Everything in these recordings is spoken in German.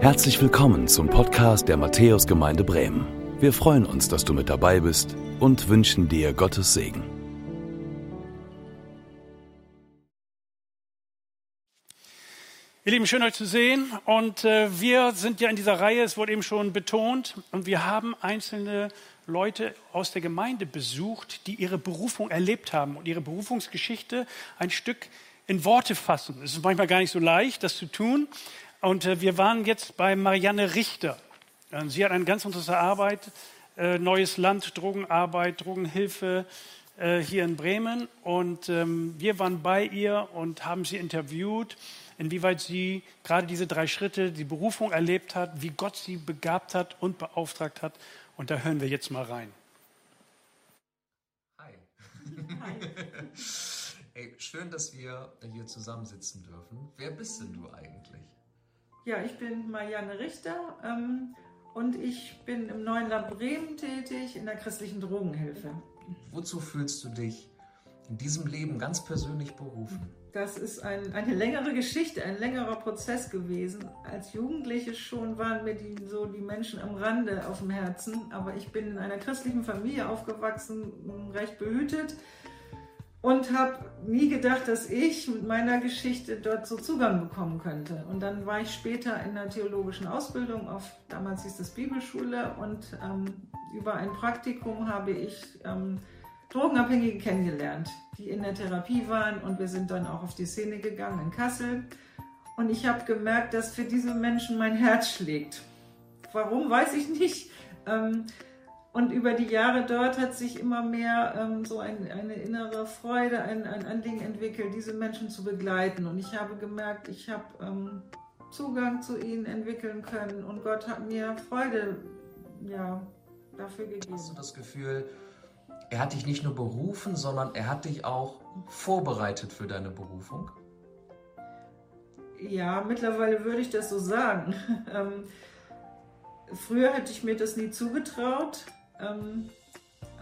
Herzlich willkommen zum Podcast der Matthäusgemeinde Bremen. Wir freuen uns, dass du mit dabei bist und wünschen dir Gottes Segen. Ihr Lieben, schön euch zu sehen. Und äh, wir sind ja in dieser Reihe, es wurde eben schon betont, und wir haben einzelne Leute aus der Gemeinde besucht, die ihre Berufung erlebt haben und ihre Berufungsgeschichte ein Stück in Worte fassen. Es ist manchmal gar nicht so leicht, das zu tun. Und äh, wir waren jetzt bei Marianne Richter. Äh, sie hat eine ganz interessante Arbeit, äh, Neues Land, Drogenarbeit, Drogenhilfe äh, hier in Bremen. Und ähm, wir waren bei ihr und haben sie interviewt, inwieweit sie gerade diese drei Schritte, die Berufung erlebt hat, wie Gott sie begabt hat und beauftragt hat. Und da hören wir jetzt mal rein. Hi. Hi. Ey, schön, dass wir hier zusammensitzen dürfen. Wer bist denn du eigentlich? Ja, ich bin Marianne Richter ähm, und ich bin im neuen Land Bremen tätig in der christlichen Drogenhilfe. Wozu fühlst du dich in diesem Leben ganz persönlich berufen? Das ist ein, eine längere Geschichte, ein längerer Prozess gewesen. Als Jugendliche schon waren mir die, so die Menschen am Rande auf dem Herzen, aber ich bin in einer christlichen Familie aufgewachsen, recht behütet und habe nie gedacht, dass ich mit meiner Geschichte dort so Zugang bekommen könnte. Und dann war ich später in der theologischen Ausbildung auf, damals hieß es Bibelschule, und ähm, über ein Praktikum habe ich ähm, Drogenabhängige kennengelernt, die in der Therapie waren und wir sind dann auch auf die Szene gegangen in Kassel. Und ich habe gemerkt, dass für diese Menschen mein Herz schlägt. Warum, weiß ich nicht. Ähm, und über die Jahre dort hat sich immer mehr ähm, so ein, eine innere Freude, ein, ein Anliegen entwickelt, diese Menschen zu begleiten. Und ich habe gemerkt, ich habe ähm, Zugang zu ihnen entwickeln können und Gott hat mir Freude ja, dafür gegeben. Hast du das Gefühl, er hat dich nicht nur berufen, sondern er hat dich auch vorbereitet für deine Berufung? Ja, mittlerweile würde ich das so sagen. Ähm, früher hätte ich mir das nie zugetraut. Ähm,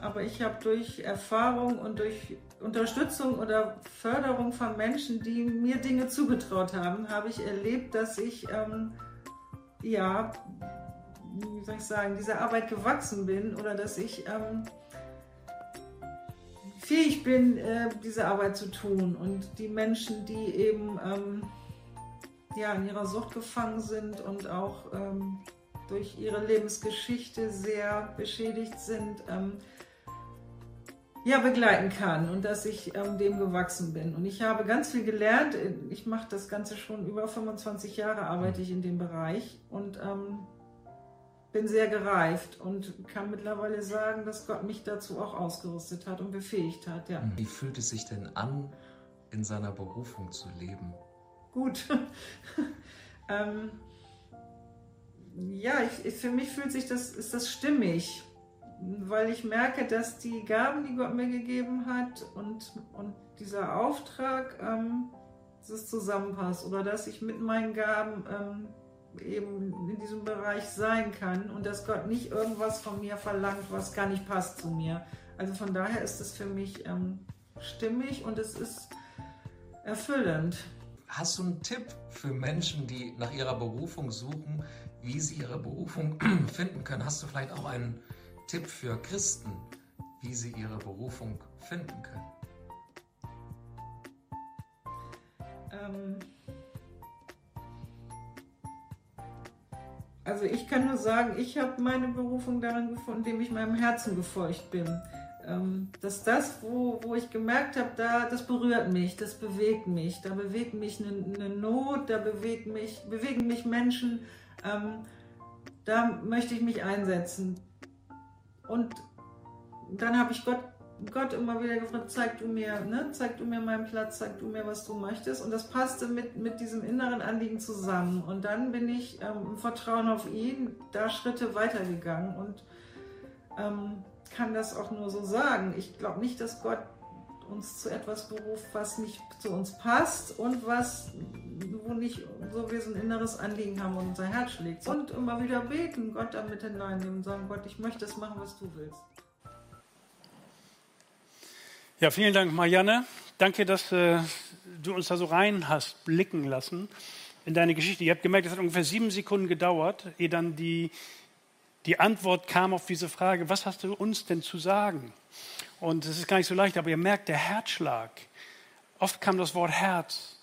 aber ich habe durch Erfahrung und durch Unterstützung oder Förderung von Menschen, die mir Dinge zugetraut haben, habe ich erlebt, dass ich, ähm, ja, wie soll ich sagen, dieser Arbeit gewachsen bin oder dass ich ähm, fähig bin, äh, diese Arbeit zu tun. Und die Menschen, die eben ähm, ja, in ihrer Sucht gefangen sind und auch ähm, durch ihre Lebensgeschichte sehr beschädigt sind, ähm, ja, begleiten kann und dass ich ähm, dem gewachsen bin. Und ich habe ganz viel gelernt. Ich mache das Ganze schon über 25 Jahre, arbeite ich in dem Bereich und ähm, bin sehr gereift und kann mittlerweile sagen, dass Gott mich dazu auch ausgerüstet hat und befähigt hat. Ja. Wie fühlt es sich denn an, in seiner Berufung zu leben? Gut. ähm, ja, ich, für mich fühlt sich das, ist das stimmig, weil ich merke, dass die Gaben, die Gott mir gegeben hat und, und dieser Auftrag, ähm, dass es zusammenpasst oder dass ich mit meinen Gaben ähm, eben in diesem Bereich sein kann und dass Gott nicht irgendwas von mir verlangt, was gar nicht passt zu mir. Also von daher ist es für mich ähm, stimmig und es ist erfüllend. Hast du einen Tipp für Menschen, die nach ihrer Berufung suchen, wie sie ihre Berufung finden können? Hast du vielleicht auch einen Tipp für Christen, wie sie ihre Berufung finden können? Ähm also ich kann nur sagen, ich habe meine Berufung darin gefunden, indem ich meinem Herzen gefolgt bin. Ähm, dass das, wo, wo ich gemerkt habe, da, das berührt mich, das bewegt mich, da bewegt mich eine, eine Not, da bewegt mich, bewegen mich Menschen, ähm, da möchte ich mich einsetzen. Und dann habe ich Gott, Gott immer wieder gefragt, zeig du mir, ne, zeig du mir meinen Platz, zeig du mir, was du möchtest. Und das passte mit, mit diesem inneren Anliegen zusammen. Und dann bin ich ähm, im Vertrauen auf ihn da Schritte weitergegangen und ähm, kann das auch nur so sagen. Ich glaube nicht, dass Gott uns zu etwas beruft, was nicht zu uns passt und was, wo nicht so wir so ein inneres Anliegen haben und unser Herz schlägt. Und immer wieder beten, Gott damit hineinnehmen und sagen, Gott, ich möchte das machen, was du willst. Ja, vielen Dank, Marianne. Danke, dass äh, du uns da so rein hast blicken lassen in deine Geschichte. Ihr habt gemerkt, es hat ungefähr sieben Sekunden gedauert, ehe dann die, die Antwort kam auf diese Frage, was hast du uns denn zu sagen? Und es ist gar nicht so leicht, aber ihr merkt, der Herzschlag, oft kam das Wort Herz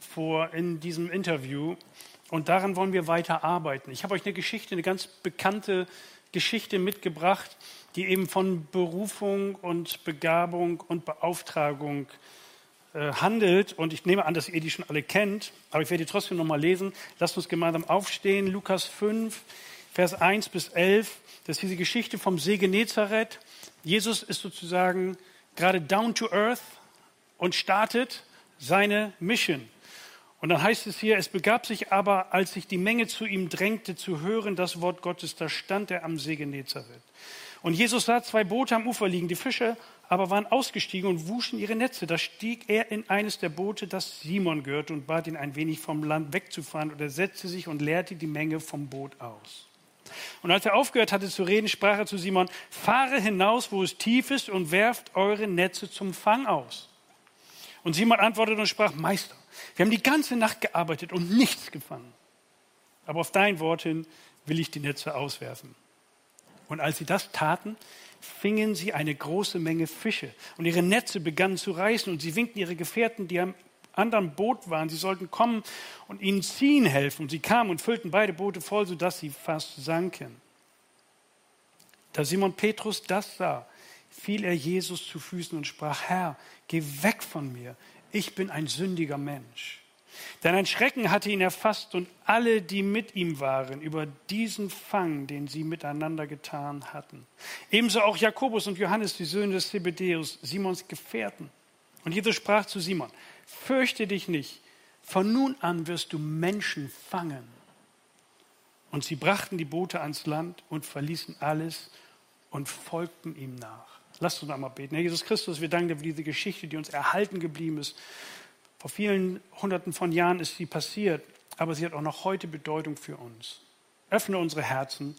vor in diesem Interview und daran wollen wir weiter arbeiten. Ich habe euch eine Geschichte, eine ganz bekannte Geschichte mitgebracht, die eben von Berufung und Begabung und Beauftragung äh, handelt. Und ich nehme an, dass ihr die schon alle kennt, aber ich werde die trotzdem nochmal lesen. Lasst uns gemeinsam aufstehen. Lukas 5, Vers 1 bis 11. Das ist diese Geschichte vom See Genezareth. Jesus ist sozusagen gerade down to earth und startet seine Mission. Und dann heißt es hier, es begab sich aber, als sich die Menge zu ihm drängte, zu hören das Wort Gottes, da stand er am See Genezareth. Und Jesus sah zwei Boote am Ufer liegen. Die Fische aber waren ausgestiegen und wuschen ihre Netze. Da stieg er in eines der Boote, das Simon gehörte, und bat ihn ein wenig vom Land wegzufahren. Und er setzte sich und leerte die Menge vom Boot aus. Und als er aufgehört hatte zu reden, sprach er zu Simon, fahre hinaus, wo es tief ist, und werft eure Netze zum Fang aus. Und Simon antwortete und sprach, Meister, wir haben die ganze Nacht gearbeitet und nichts gefangen. Aber auf dein Wort hin will ich die Netze auswerfen. Und als sie das taten, fingen sie eine große Menge Fische. Und ihre Netze begannen zu reißen. Und sie winkten ihre Gefährten, die am anderen Boot waren, sie sollten kommen und ihnen ziehen helfen. Und sie kamen und füllten beide Boote voll, sodass sie fast sanken. Da Simon Petrus das sah, fiel er Jesus zu Füßen und sprach, Herr, geh weg von mir, ich bin ein sündiger Mensch. Denn ein Schrecken hatte ihn erfasst und alle, die mit ihm waren, über diesen Fang, den sie miteinander getan hatten. Ebenso auch Jakobus und Johannes, die Söhne des Zebedeus, Simons Gefährten. Und Jesus sprach zu Simon, fürchte dich nicht, von nun an wirst du Menschen fangen. Und sie brachten die Boote ans Land und verließen alles und folgten ihm nach. Lasst uns einmal beten. Herr Jesus Christus, wir danken dir für diese Geschichte, die uns erhalten geblieben ist vor vielen Hunderten von Jahren ist sie passiert, aber sie hat auch noch heute Bedeutung für uns. Öffne unsere Herzen,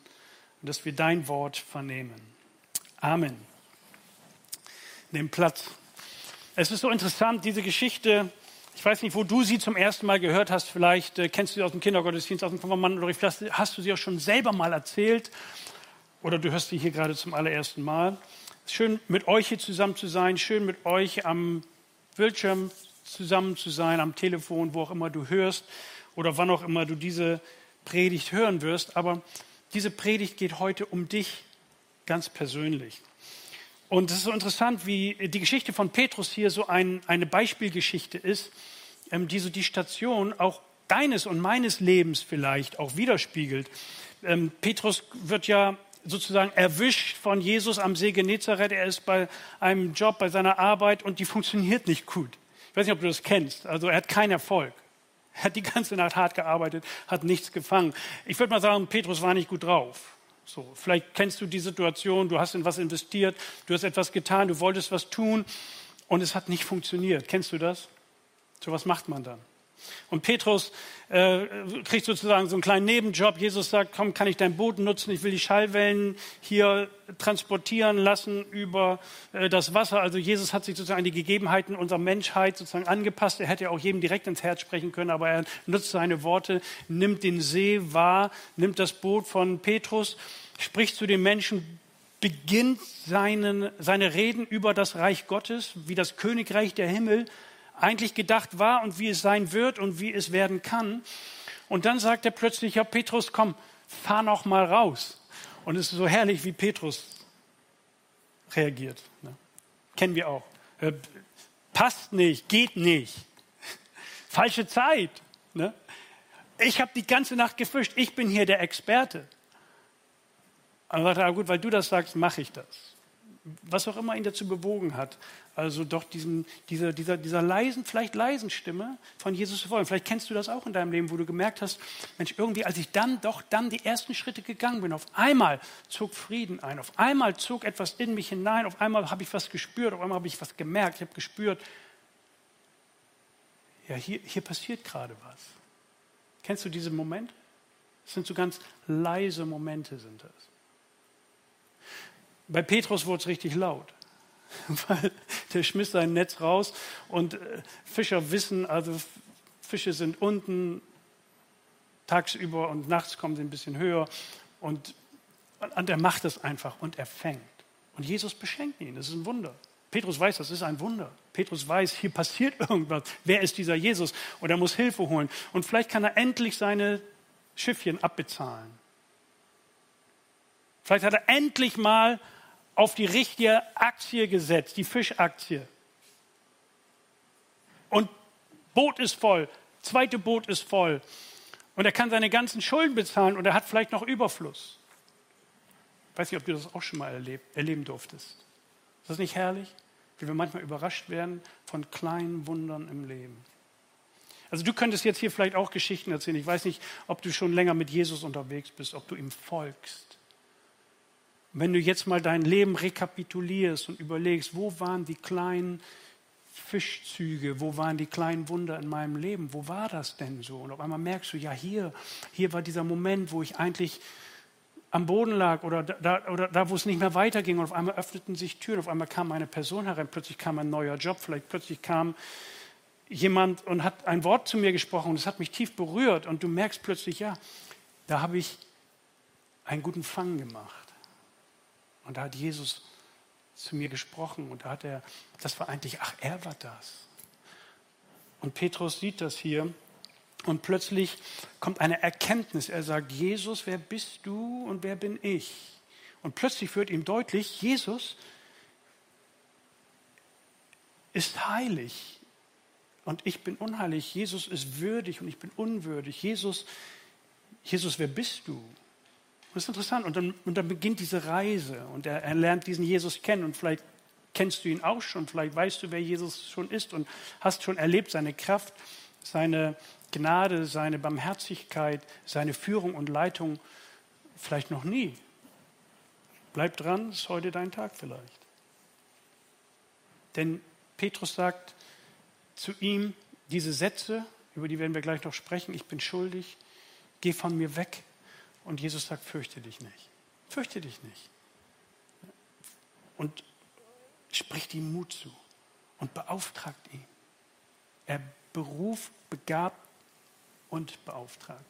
dass wir dein Wort vernehmen. Amen. Nimm Platz. Es ist so interessant, diese Geschichte. Ich weiß nicht, wo du sie zum ersten Mal gehört hast. Vielleicht äh, kennst du sie aus dem Kindergottesdienst, aus dem Konfirmanden oder vielleicht hast du sie auch schon selber mal erzählt. Oder du hörst sie hier gerade zum allerersten Mal. Es ist schön, mit euch hier zusammen zu sein. Schön, mit euch am Bildschirm zusammen zu sein, am Telefon, wo auch immer du hörst oder wann auch immer du diese Predigt hören wirst. Aber diese Predigt geht heute um dich ganz persönlich. Und es ist so interessant, wie die Geschichte von Petrus hier so ein, eine Beispielgeschichte ist, ähm, die so die Station auch deines und meines Lebens vielleicht auch widerspiegelt. Ähm, Petrus wird ja sozusagen erwischt von Jesus am See Genezareth. Er ist bei einem Job, bei seiner Arbeit und die funktioniert nicht gut. Ich weiß nicht, ob du das kennst. Also er hat keinen Erfolg. Er hat die ganze Nacht hart gearbeitet, hat nichts gefangen. Ich würde mal sagen, Petrus war nicht gut drauf. So, vielleicht kennst du die Situation, du hast in was investiert, du hast etwas getan, du wolltest was tun und es hat nicht funktioniert. Kennst du das? So was macht man dann? Und Petrus äh, kriegt sozusagen so einen kleinen Nebenjob. Jesus sagt, komm, kann ich dein Boot nutzen? Ich will die Schallwellen hier transportieren lassen über äh, das Wasser. Also Jesus hat sich sozusagen an die Gegebenheiten unserer Menschheit sozusagen angepasst. Er hätte ja auch jedem direkt ins Herz sprechen können, aber er nutzt seine Worte, nimmt den See wahr, nimmt das Boot von Petrus, spricht zu den Menschen, beginnt seinen, seine Reden über das Reich Gottes, wie das Königreich der Himmel eigentlich gedacht war und wie es sein wird und wie es werden kann. Und dann sagt er plötzlich, ja Petrus, komm, fahr noch mal raus. Und es ist so herrlich, wie Petrus reagiert. Ne? Kennen wir auch. Äh, passt nicht, geht nicht. Falsche Zeit. Ne? Ich habe die ganze Nacht gefischt, ich bin hier der Experte. Aber sagt er, gut, weil du das sagst, mache ich das was auch immer ihn dazu bewogen hat, also doch diesen, dieser, dieser, dieser leisen, vielleicht leisen Stimme von Jesus zu folgen. Vielleicht kennst du das auch in deinem Leben, wo du gemerkt hast, Mensch, irgendwie, als ich dann doch dann die ersten Schritte gegangen bin, auf einmal zog Frieden ein, auf einmal zog etwas in mich hinein, auf einmal habe ich was gespürt, auf einmal habe ich was gemerkt, ich habe gespürt, ja, hier, hier passiert gerade was. Kennst du diesen Moment? Das sind so ganz leise Momente, sind das. Bei Petrus wurde es richtig laut, weil der schmiss sein Netz raus und äh, Fischer wissen, also Fische sind unten tagsüber und nachts kommen sie ein bisschen höher. Und, und er macht es einfach und er fängt. Und Jesus beschenkt ihn. Das ist ein Wunder. Petrus weiß, das ist ein Wunder. Petrus weiß, hier passiert irgendwas. Wer ist dieser Jesus? Und er muss Hilfe holen. Und vielleicht kann er endlich seine Schiffchen abbezahlen. Vielleicht hat er endlich mal auf die richtige Aktie gesetzt, die Fischaktie. Und Boot ist voll, zweite Boot ist voll. Und er kann seine ganzen Schulden bezahlen und er hat vielleicht noch Überfluss. Ich weiß nicht, ob du das auch schon mal erlebt, erleben durftest. Ist das nicht herrlich? Wie wir manchmal überrascht werden von kleinen Wundern im Leben. Also du könntest jetzt hier vielleicht auch Geschichten erzählen. Ich weiß nicht, ob du schon länger mit Jesus unterwegs bist, ob du ihm folgst. Und wenn du jetzt mal dein Leben rekapitulierst und überlegst, wo waren die kleinen Fischzüge, wo waren die kleinen Wunder in meinem Leben, wo war das denn so? Und auf einmal merkst du, ja, hier, hier war dieser Moment, wo ich eigentlich am Boden lag oder da, oder da, wo es nicht mehr weiterging. Und auf einmal öffneten sich Türen, auf einmal kam eine Person herein, plötzlich kam ein neuer Job, vielleicht plötzlich kam jemand und hat ein Wort zu mir gesprochen und es hat mich tief berührt. Und du merkst plötzlich, ja, da habe ich einen guten Fang gemacht. Und da hat Jesus zu mir gesprochen und da hat er, das war eigentlich, ach, er war das. Und Petrus sieht das hier und plötzlich kommt eine Erkenntnis. Er sagt, Jesus, wer bist du und wer bin ich? Und plötzlich wird ihm deutlich, Jesus ist heilig und ich bin unheilig. Jesus ist würdig und ich bin unwürdig. Jesus, Jesus, wer bist du? Das ist interessant. Und dann, und dann beginnt diese Reise und er, er lernt diesen Jesus kennen und vielleicht kennst du ihn auch schon, vielleicht weißt du, wer Jesus schon ist und hast schon erlebt seine Kraft, seine Gnade, seine Barmherzigkeit, seine Führung und Leitung vielleicht noch nie. Bleib dran, ist heute dein Tag vielleicht. Denn Petrus sagt zu ihm diese Sätze, über die werden wir gleich noch sprechen, ich bin schuldig, geh von mir weg. Und Jesus sagt, fürchte dich nicht. Fürchte dich nicht. Und spricht ihm Mut zu und beauftragt ihn. Er beruft, begabt und beauftragt.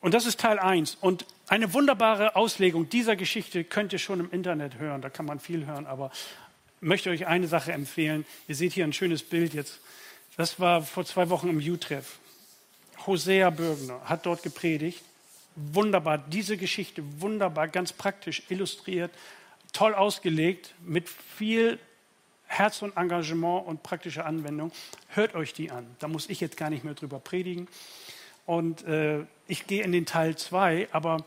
Und das ist Teil 1. Und eine wunderbare Auslegung dieser Geschichte könnt ihr schon im Internet hören. Da kann man viel hören. Aber ich möchte euch eine Sache empfehlen. Ihr seht hier ein schönes Bild jetzt. Das war vor zwei Wochen im U-Treff. Hosea Bürgner hat dort gepredigt. Wunderbar, diese Geschichte wunderbar, ganz praktisch illustriert, toll ausgelegt, mit viel Herz und Engagement und praktischer Anwendung. Hört euch die an. Da muss ich jetzt gar nicht mehr drüber predigen. Und äh, ich gehe in den Teil 2, aber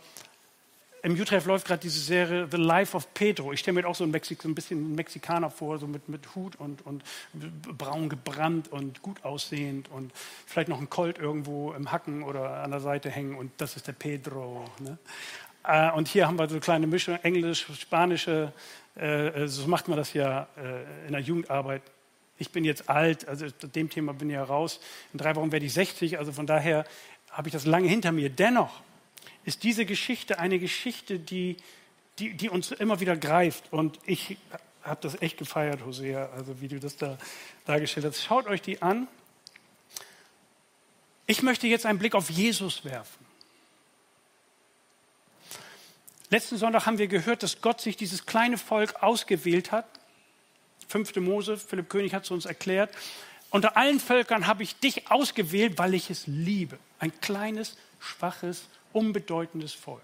im Utrecht läuft gerade diese Serie The Life of Pedro. Ich stelle mir auch so, ein, Mexik, ein bisschen Mexikaner vor, so mit, mit Hut und, und braun gebrannt und gut aussehend und vielleicht noch ein Colt irgendwo im Hacken oder an der Seite hängen und das ist der Pedro. Ne? Äh, und hier haben wir so eine kleine Mischung, Englisch, Spanische, äh, äh, so macht man das ja äh, in der Jugendarbeit. Ich bin jetzt alt, also dem Thema bin ich ja raus. In drei Wochen werde ich 60, also von daher habe ich das lange hinter mir. Dennoch ist diese Geschichte eine Geschichte, die, die, die uns immer wieder greift. Und ich habe das echt gefeiert, Hosea, also wie du das da dargestellt hast. Schaut euch die an. Ich möchte jetzt einen Blick auf Jesus werfen. Letzten Sonntag haben wir gehört, dass Gott sich dieses kleine Volk ausgewählt hat. Fünfte Mose, Philipp König hat es uns erklärt. Unter allen Völkern habe ich dich ausgewählt, weil ich es liebe. Ein kleines, schwaches, unbedeutendes Volk.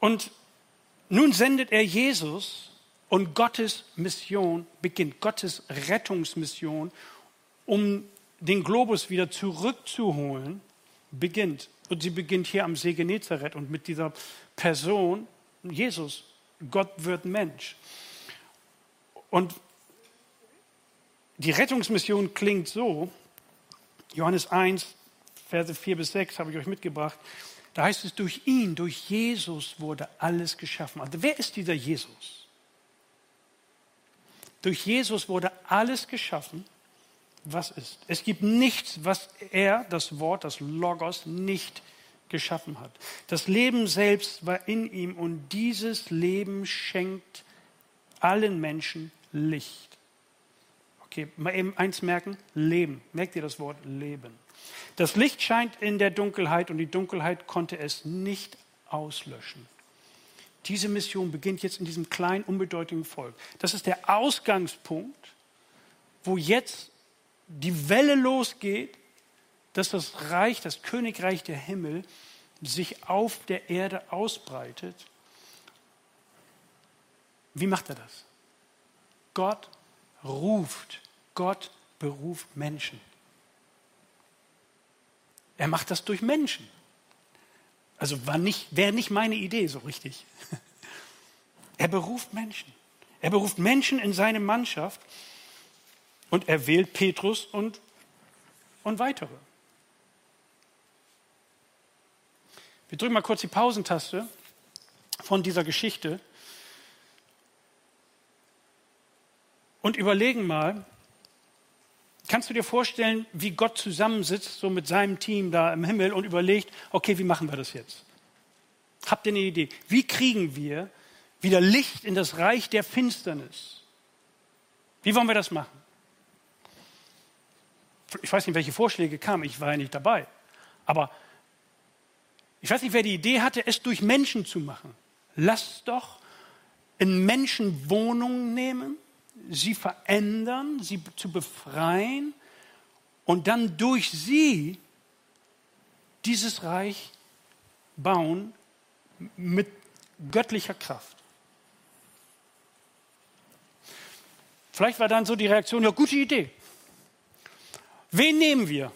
Und nun sendet er Jesus und Gottes Mission beginnt, Gottes Rettungsmission, um den Globus wieder zurückzuholen, beginnt. Und sie beginnt hier am See Genezareth und mit dieser Person, Jesus, Gott wird Mensch. Und die Rettungsmission klingt so, Johannes 1, Verse 4 bis 6 habe ich euch mitgebracht. Da heißt es, durch ihn, durch Jesus wurde alles geschaffen. Also wer ist dieser Jesus? Durch Jesus wurde alles geschaffen, was ist. Es gibt nichts, was er, das Wort, das Logos, nicht geschaffen hat. Das Leben selbst war in ihm und dieses Leben schenkt allen Menschen Licht. Okay, mal eben eins merken, Leben. Merkt ihr das Wort Leben? Das Licht scheint in der Dunkelheit und die Dunkelheit konnte es nicht auslöschen. Diese Mission beginnt jetzt in diesem kleinen, unbedeutenden Volk. Das ist der Ausgangspunkt, wo jetzt die Welle losgeht, dass das Reich, das Königreich der Himmel sich auf der Erde ausbreitet. Wie macht er das? Gott ruft, Gott beruft Menschen. Er macht das durch Menschen. Also nicht, wäre nicht meine Idee so richtig. Er beruft Menschen. Er beruft Menschen in seine Mannschaft und er wählt Petrus und, und weitere. Wir drücken mal kurz die Pausentaste von dieser Geschichte und überlegen mal, kannst du dir vorstellen, wie Gott zusammensitzt, so mit seinem Team da im Himmel und überlegt, okay, wie machen wir das jetzt? Habt ihr eine Idee? Wie kriegen wir wieder Licht in das Reich der Finsternis? Wie wollen wir das machen? Ich weiß nicht, welche Vorschläge kamen, ich war ja nicht dabei. Aber ich weiß nicht, wer die Idee hatte, es durch Menschen zu machen. Lass doch in Menschen Wohnungen nehmen, sie verändern, sie zu befreien und dann durch sie dieses Reich bauen mit göttlicher Kraft. Vielleicht war dann so die Reaktion, ja, gute Idee. Wen nehmen wir?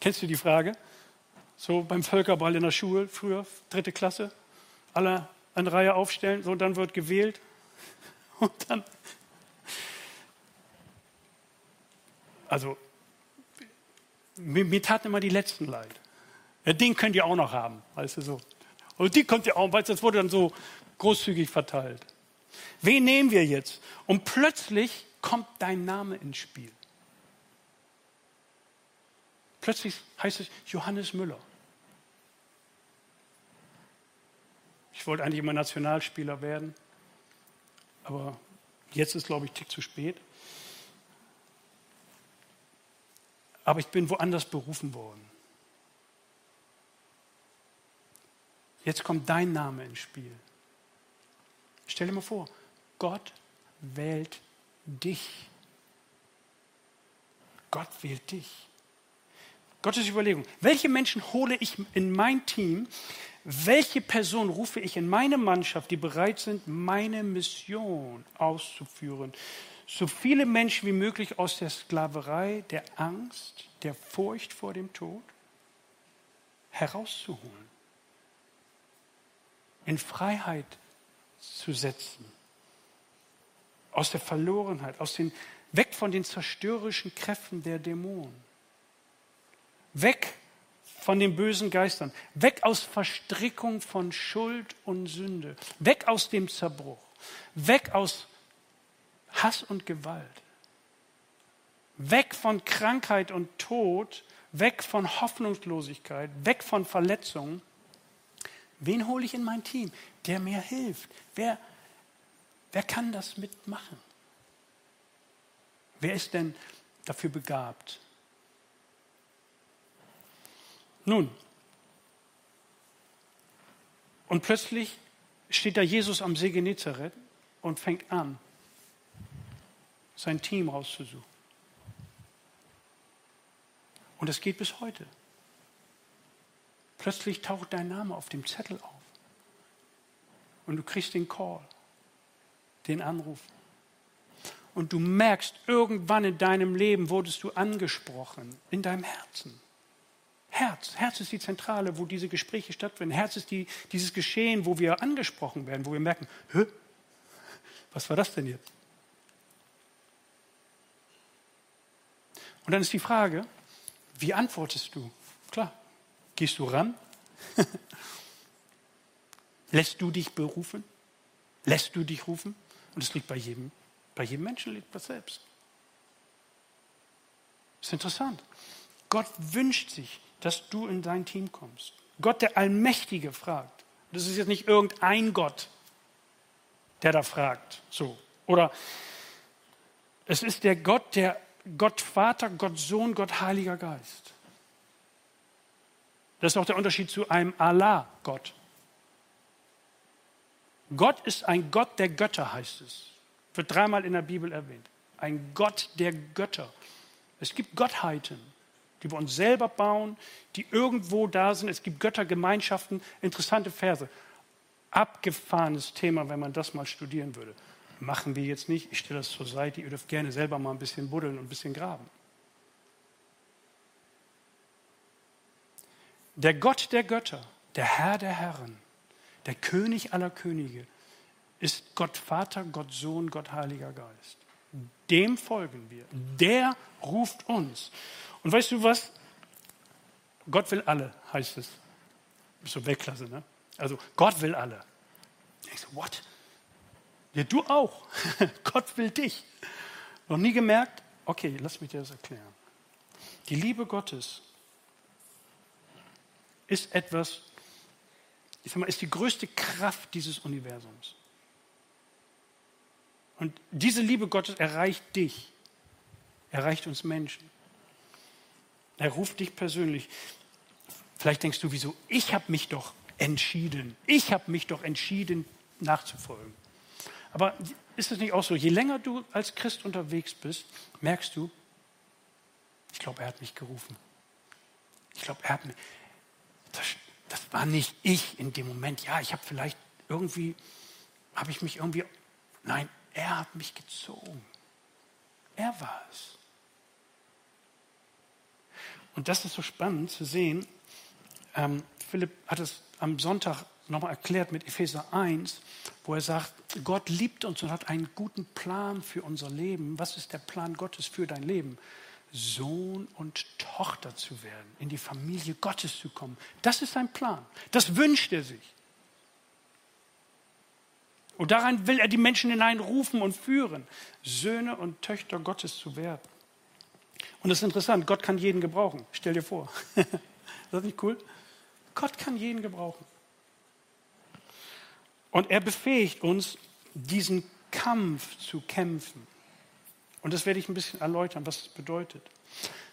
Kennst du die Frage? So beim Völkerball in der Schule, früher, dritte Klasse, alle eine Reihe aufstellen, so und dann wird gewählt. Und dann. Also, mir, mir taten immer die Letzten leid. Ja, den könnt ihr auch noch haben, weißt du so. Und die könnt ihr auch, weißt du, das wurde dann so großzügig verteilt. Wen nehmen wir jetzt? Und plötzlich kommt dein Name ins Spiel. Plötzlich heißt es Johannes Müller. Ich wollte eigentlich immer Nationalspieler werden, aber jetzt ist, glaube ich, tick zu spät. Aber ich bin woanders berufen worden. Jetzt kommt dein Name ins Spiel. Stell dir mal vor, Gott wählt dich. Gott wählt dich. Gottes Überlegung. Welche Menschen hole ich in mein Team? Welche Person rufe ich in meine Mannschaft, die bereit sind, meine Mission auszuführen? So viele Menschen wie möglich aus der Sklaverei, der Angst, der Furcht vor dem Tod herauszuholen. In Freiheit zu setzen. Aus der Verlorenheit, aus den, weg von den zerstörerischen Kräften der Dämonen. Weg von den bösen Geistern, weg aus Verstrickung von Schuld und Sünde, weg aus dem Zerbruch, weg aus Hass und Gewalt, weg von Krankheit und Tod, weg von Hoffnungslosigkeit, weg von Verletzungen. Wen hole ich in mein Team, der mir hilft? Wer, wer kann das mitmachen? Wer ist denn dafür begabt? Nun, und plötzlich steht da Jesus am See Genezareth und fängt an, sein Team rauszusuchen. Und es geht bis heute. Plötzlich taucht dein Name auf dem Zettel auf. Und du kriegst den Call, den Anruf. Und du merkst, irgendwann in deinem Leben wurdest du angesprochen, in deinem Herzen. Herz. Herz ist die Zentrale, wo diese Gespräche stattfinden. Herz ist die, dieses Geschehen, wo wir angesprochen werden, wo wir merken, Hä? was war das denn jetzt? Und dann ist die Frage, wie antwortest du? Klar, gehst du ran? Lässt du dich berufen? Lässt du dich rufen? Und es liegt bei jedem, bei jedem Menschen liegt das selbst. Ist interessant. Gott wünscht sich, dass du in dein Team kommst. Gott, der Allmächtige, fragt. Das ist jetzt nicht irgendein Gott, der da fragt. So. Oder Es ist der Gott, der Gott Vater, Gott Sohn, Gott Heiliger Geist. Das ist auch der Unterschied zu einem Allah-Gott. Gott ist ein Gott der Götter, heißt es. Wird dreimal in der Bibel erwähnt. Ein Gott der Götter. Es gibt Gottheiten, die wir uns selber bauen, die irgendwo da sind. Es gibt Göttergemeinschaften. Interessante Verse. Abgefahrenes Thema, wenn man das mal studieren würde. Machen wir jetzt nicht. Ich stelle das zur Seite. Ihr dürft gerne selber mal ein bisschen buddeln und ein bisschen graben. Der Gott der Götter, der Herr der Herren, der König aller Könige, ist Gott Vater, Gott Sohn, Gott Heiliger Geist. Dem folgen wir. Der ruft uns. Und weißt du was? Gott will alle, heißt es. So Weltklasse, ne? Also Gott will alle. Ich so, what? Ja, du auch. Gott will dich. Noch nie gemerkt? Okay, lass mich dir das erklären. Die Liebe Gottes ist etwas, ich sag mal, ist die größte Kraft dieses Universums. Und diese Liebe Gottes erreicht dich, erreicht uns Menschen. Er ruft dich persönlich. Vielleicht denkst du, wieso? Ich habe mich doch entschieden. Ich habe mich doch entschieden, nachzufolgen. Aber ist es nicht auch so, je länger du als Christ unterwegs bist, merkst du, ich glaube, er hat mich gerufen. Ich glaube, er hat mich, das, das war nicht ich in dem Moment. Ja, ich habe vielleicht irgendwie, habe ich mich irgendwie, nein, er hat mich gezogen. Er war es. Und das ist so spannend zu sehen. Ähm, Philipp hat es am Sonntag nochmal erklärt mit Epheser 1, wo er sagt, Gott liebt uns und hat einen guten Plan für unser Leben. Was ist der Plan Gottes für dein Leben? Sohn und Tochter zu werden, in die Familie Gottes zu kommen. Das ist sein Plan. Das wünscht er sich. Und daran will er die Menschen hineinrufen und führen, Söhne und Töchter Gottes zu werden. Und das ist interessant, Gott kann jeden gebrauchen. Stell dir vor. ist das nicht cool? Gott kann jeden gebrauchen. Und er befähigt uns, diesen Kampf zu kämpfen. Und das werde ich ein bisschen erläutern, was das bedeutet.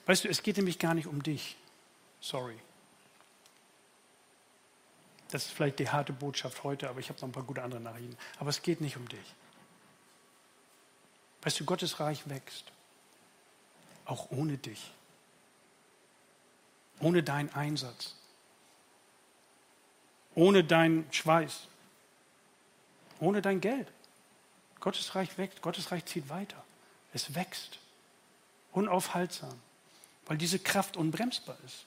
Weißt du, es geht nämlich gar nicht um dich. Sorry. Das ist vielleicht die harte Botschaft heute, aber ich habe noch ein paar gute andere Nachrichten. Aber es geht nicht um dich. Weißt du, Gottes Reich wächst. Auch ohne dich. Ohne deinen Einsatz. Ohne deinen Schweiß. Ohne dein Geld. Gottes Reich wächst. Gottes Reich zieht weiter. Es wächst unaufhaltsam, weil diese Kraft unbremsbar ist.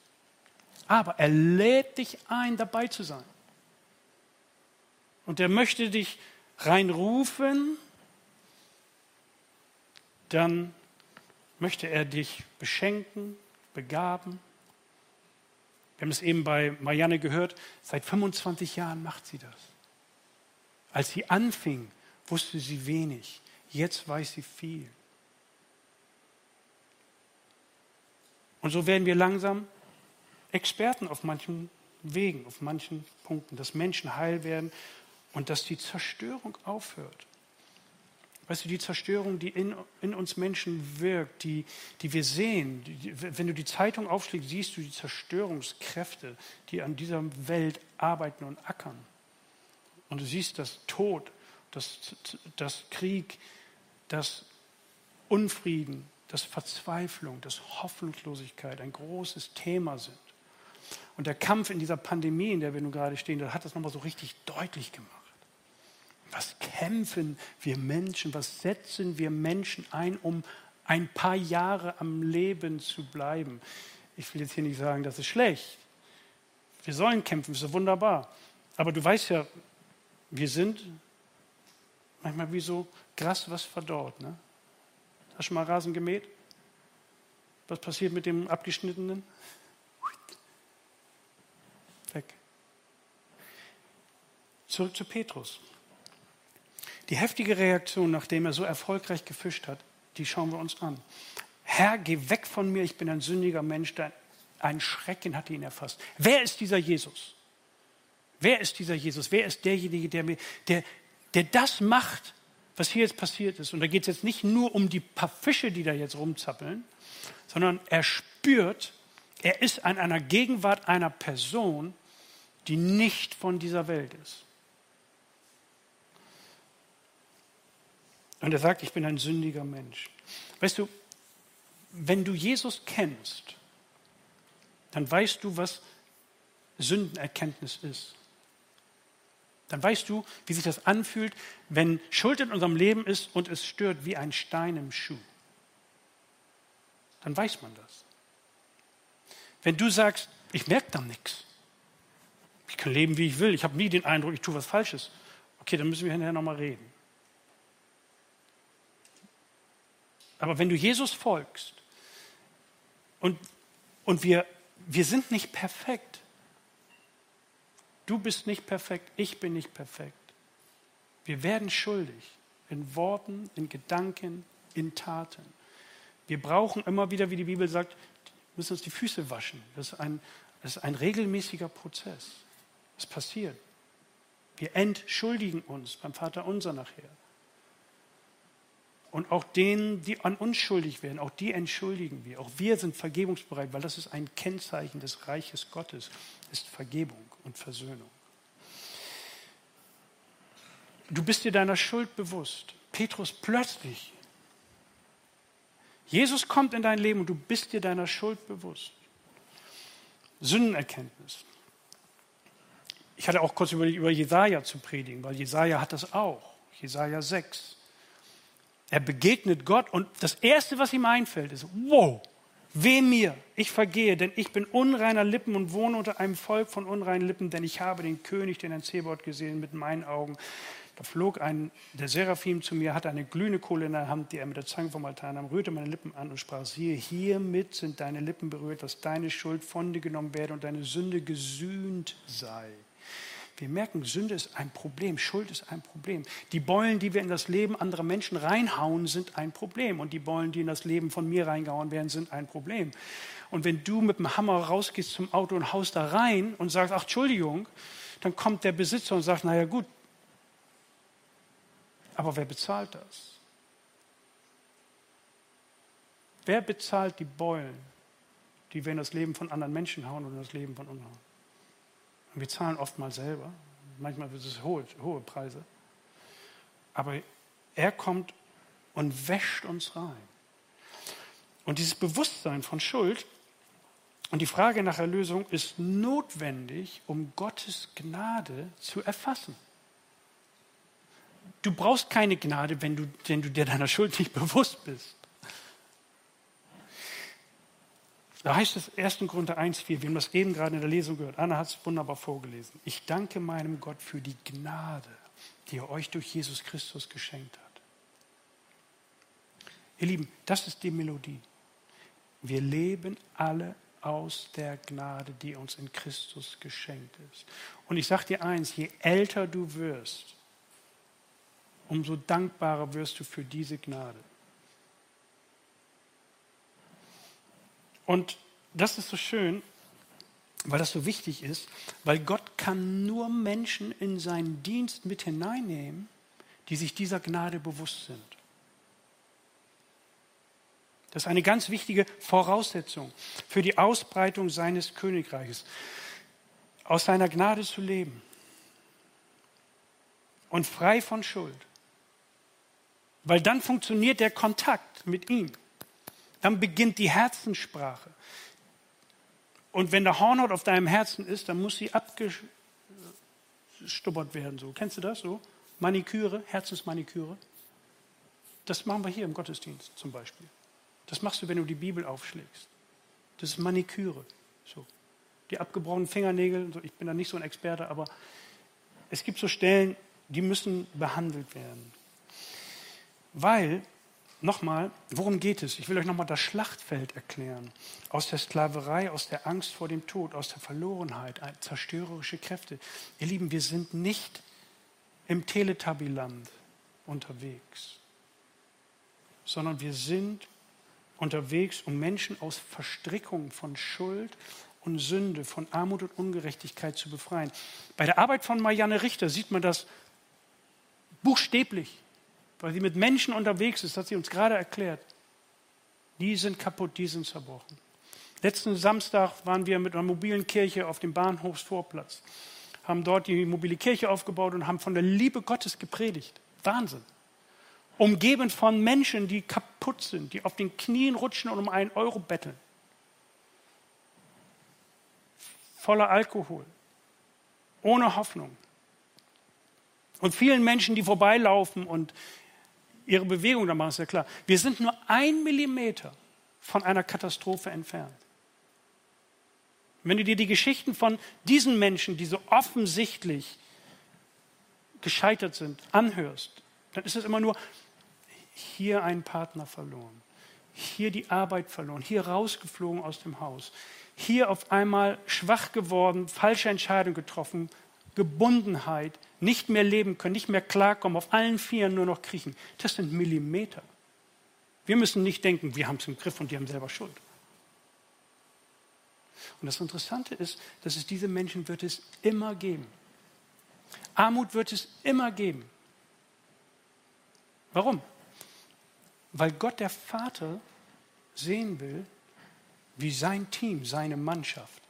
Aber er lädt dich ein, dabei zu sein. Und er möchte dich reinrufen, dann möchte er dich beschenken, begaben. Wir haben es eben bei Marianne gehört, seit 25 Jahren macht sie das. Als sie anfing, wusste sie wenig, jetzt weiß sie viel. Und so werden wir langsam Experten auf manchen Wegen, auf manchen Punkten, dass Menschen heil werden und dass die Zerstörung aufhört. Weißt du, die Zerstörung, die in, in uns Menschen wirkt, die, die wir sehen, die, wenn du die Zeitung aufschlägst, siehst du die Zerstörungskräfte, die an dieser Welt arbeiten und ackern. Und du siehst, dass Tod, dass, dass Krieg, dass Unfrieden, dass Verzweiflung, dass Hoffnungslosigkeit ein großes Thema sind. Und der Kampf in dieser Pandemie, in der wir nun gerade stehen, hat das nochmal so richtig deutlich gemacht. Was kämpfen wir Menschen, was setzen wir Menschen ein, um ein paar Jahre am Leben zu bleiben? Ich will jetzt hier nicht sagen, das ist schlecht. Wir sollen kämpfen, das ist wunderbar. Aber du weißt ja, wir sind manchmal wie so Gras, was verdorrt. Ne? Hast du mal Rasen gemäht? Was passiert mit dem abgeschnittenen? Weg. Zurück zu Petrus. Die heftige Reaktion, nachdem er so erfolgreich gefischt hat, die schauen wir uns an. Herr, geh weg von mir, ich bin ein sündiger Mensch. Ein Schrecken hat ihn erfasst. Wer ist dieser Jesus? Wer ist dieser Jesus? Wer ist derjenige, der, mir, der, der das macht, was hier jetzt passiert ist. Und da geht es jetzt nicht nur um die paar Fische, die da jetzt rumzappeln, sondern er spürt, er ist an einer Gegenwart einer Person, die nicht von dieser Welt ist. Und er sagt, ich bin ein sündiger Mensch. Weißt du, wenn du Jesus kennst, dann weißt du, was Sündenerkenntnis ist. Dann weißt du, wie sich das anfühlt, wenn Schuld in unserem Leben ist und es stört wie ein Stein im Schuh. Dann weiß man das. Wenn du sagst, ich merke dann nichts, ich kann leben, wie ich will, ich habe nie den Eindruck, ich tue was Falsches, okay, dann müssen wir hinterher nochmal reden. Aber wenn du Jesus folgst und, und wir, wir sind nicht perfekt, du bist nicht perfekt, ich bin nicht perfekt, wir werden schuldig in Worten, in Gedanken, in Taten. Wir brauchen immer wieder, wie die Bibel sagt, müssen uns die Füße waschen. Das ist ein, das ist ein regelmäßiger Prozess. Es passiert. Wir entschuldigen uns beim Vater unser nachher. Und auch denen, die an uns schuldig werden, auch die entschuldigen wir. Auch wir sind vergebungsbereit, weil das ist ein Kennzeichen des Reiches Gottes, ist Vergebung und Versöhnung. Du bist dir deiner Schuld bewusst. Petrus plötzlich. Jesus kommt in dein Leben und du bist dir deiner Schuld bewusst. Sündenerkenntnis. Ich hatte auch kurz überlegt, über Jesaja zu predigen, weil Jesaja hat das auch. Jesaja 6. Er begegnet Gott und das Erste, was ihm einfällt, ist, wow, weh mir, ich vergehe, denn ich bin unreiner Lippen und wohne unter einem Volk von unreinen Lippen, denn ich habe den König, den Herrn Zebot, gesehen mit meinen Augen. Da flog ein, der Seraphim zu mir, hatte eine glühende Kohle in der Hand, die er mit der Zange vom Altar nahm, rührte meine Lippen an und sprach, siehe, hiermit sind deine Lippen berührt, dass deine Schuld von dir genommen werde und deine Sünde gesühnt sei. Wir merken, Sünde ist ein Problem, Schuld ist ein Problem. Die Beulen, die wir in das Leben anderer Menschen reinhauen, sind ein Problem. Und die Beulen, die in das Leben von mir reingehauen werden, sind ein Problem. Und wenn du mit dem Hammer rausgehst zum Auto und haust da rein und sagst, ach Entschuldigung, dann kommt der Besitzer und sagt, naja gut, aber wer bezahlt das? Wer bezahlt die Beulen, die wir in das Leben von anderen Menschen hauen und in das Leben von uns hauen? Und wir zahlen oft mal selber. Manchmal sind es hohe, hohe Preise. Aber er kommt und wäscht uns rein. Und dieses Bewusstsein von Schuld und die Frage nach Erlösung ist notwendig, um Gottes Gnade zu erfassen. Du brauchst keine Gnade, wenn du, wenn du dir deiner Schuld nicht bewusst bist. Da heißt es 1. Korinther 1,4, wir haben das eben gerade in der Lesung gehört. Anna hat es wunderbar vorgelesen. Ich danke meinem Gott für die Gnade, die er euch durch Jesus Christus geschenkt hat. Ihr Lieben, das ist die Melodie. Wir leben alle aus der Gnade, die uns in Christus geschenkt ist. Und ich sage dir eins, je älter du wirst, umso dankbarer wirst du für diese Gnade. Und das ist so schön, weil das so wichtig ist, weil Gott kann nur Menschen in seinen Dienst mit hineinnehmen, die sich dieser Gnade bewusst sind. Das ist eine ganz wichtige Voraussetzung für die Ausbreitung seines Königreiches, aus seiner Gnade zu leben und frei von Schuld. Weil dann funktioniert der Kontakt mit ihm. Dann beginnt die Herzenssprache. Und wenn der Hornhaut auf deinem Herzen ist, dann muss sie abgestubbert werden. So. Kennst du das so? Maniküre, Herzensmaniküre. Das machen wir hier im Gottesdienst zum Beispiel. Das machst du, wenn du die Bibel aufschlägst. Das ist Maniküre. So. Die abgebrochenen Fingernägel, ich bin da nicht so ein Experte, aber es gibt so Stellen, die müssen behandelt werden. Weil Nochmal, worum geht es? Ich will euch nochmal das Schlachtfeld erklären. Aus der Sklaverei, aus der Angst vor dem Tod, aus der Verlorenheit, zerstörerische Kräfte. Ihr Lieben, wir sind nicht im Teletabiland unterwegs, sondern wir sind unterwegs, um Menschen aus Verstrickung von Schuld und Sünde, von Armut und Ungerechtigkeit zu befreien. Bei der Arbeit von Marianne Richter sieht man das buchstäblich. Weil sie mit Menschen unterwegs ist, hat sie uns gerade erklärt. Die sind kaputt, die sind zerbrochen. Letzten Samstag waren wir mit einer mobilen Kirche auf dem Bahnhofsvorplatz, haben dort die mobile Kirche aufgebaut und haben von der Liebe Gottes gepredigt. Wahnsinn. Umgeben von Menschen, die kaputt sind, die auf den Knien rutschen und um einen Euro betteln. Voller Alkohol, ohne Hoffnung. Und vielen Menschen, die vorbeilaufen und ihre Bewegung da machen, ist ja klar. Wir sind nur ein Millimeter von einer Katastrophe entfernt. Wenn du dir die Geschichten von diesen Menschen, die so offensichtlich gescheitert sind, anhörst, dann ist es immer nur hier einen Partner verloren, hier die Arbeit verloren, hier rausgeflogen aus dem Haus, hier auf einmal schwach geworden, falsche Entscheidung getroffen, Gebundenheit, nicht mehr leben können, nicht mehr klarkommen, auf allen Vieren nur noch kriechen. Das sind Millimeter. Wir müssen nicht denken, wir haben es im Griff und die haben selber Schuld. Und das Interessante ist, dass es diese Menschen wird es immer geben. Armut wird es immer geben. Warum? Weil Gott der Vater sehen will, wie sein Team, seine Mannschaft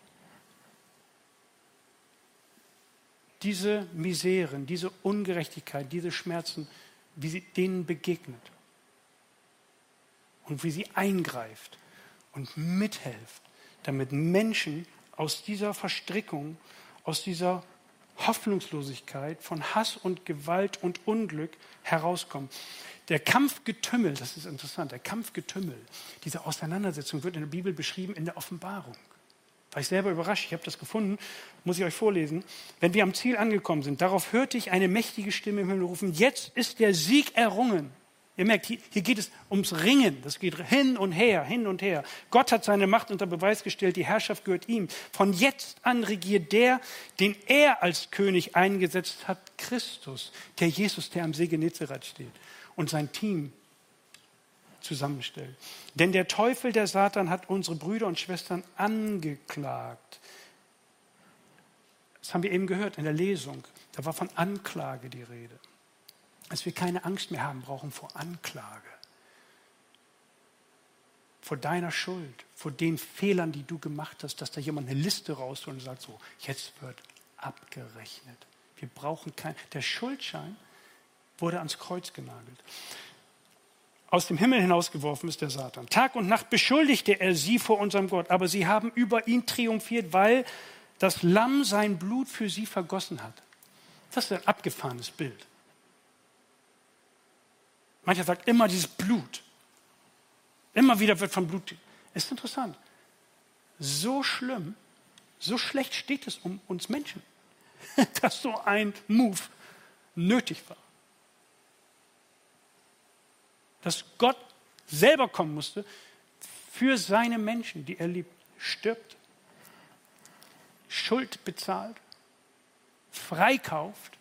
diese Miseren, diese Ungerechtigkeit, diese Schmerzen, wie sie denen begegnet und wie sie eingreift und mithilft, damit Menschen aus dieser Verstrickung, aus dieser Hoffnungslosigkeit von Hass und Gewalt und Unglück herauskommen. Der Kampfgetümmel, das ist interessant, der Kampfgetümmel, diese Auseinandersetzung wird in der Bibel beschrieben in der Offenbarung. War ich selber überrascht, ich habe das gefunden, muss ich euch vorlesen. Wenn wir am Ziel angekommen sind, darauf hörte ich eine mächtige Stimme im Himmel rufen, jetzt ist der Sieg errungen. Ihr merkt, hier, geht es ums Ringen. Das geht hin und her, hin und her. Gott hat seine Macht unter Beweis gestellt. Die Herrschaft gehört ihm. Von jetzt an regiert der, den er als König eingesetzt hat, Christus, der Jesus, der am See Genezareth steht und sein Team zusammenstellt. Denn der Teufel, der Satan, hat unsere Brüder und Schwestern angeklagt. Das haben wir eben gehört in der Lesung. Da war von Anklage die Rede dass wir keine Angst mehr haben brauchen vor Anklage, vor deiner Schuld, vor den Fehlern, die du gemacht hast, dass da jemand eine Liste rausholt und sagt, so, jetzt wird abgerechnet. Wir brauchen kein, der Schuldschein wurde ans Kreuz genagelt. Aus dem Himmel hinausgeworfen ist der Satan. Tag und Nacht beschuldigte er sie vor unserem Gott, aber sie haben über ihn triumphiert, weil das Lamm sein Blut für sie vergossen hat. Das ist ein abgefahrenes Bild. Mancher sagt immer dieses Blut. Immer wieder wird von Blut. Ist interessant. So schlimm, so schlecht steht es um uns Menschen, dass so ein Move nötig war. Dass Gott selber kommen musste für seine Menschen, die er liebt, stirbt, Schuld bezahlt, freikauft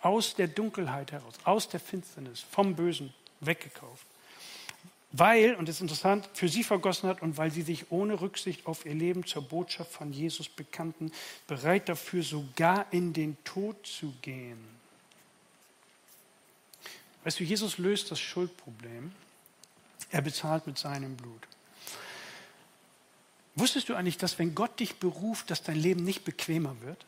aus der Dunkelheit heraus, aus der Finsternis, vom Bösen weggekauft. Weil, und das ist interessant, für sie vergossen hat und weil sie sich ohne Rücksicht auf ihr Leben zur Botschaft von Jesus bekannten, bereit dafür sogar in den Tod zu gehen. Weißt du, Jesus löst das Schuldproblem. Er bezahlt mit seinem Blut. Wusstest du eigentlich, dass wenn Gott dich beruft, dass dein Leben nicht bequemer wird?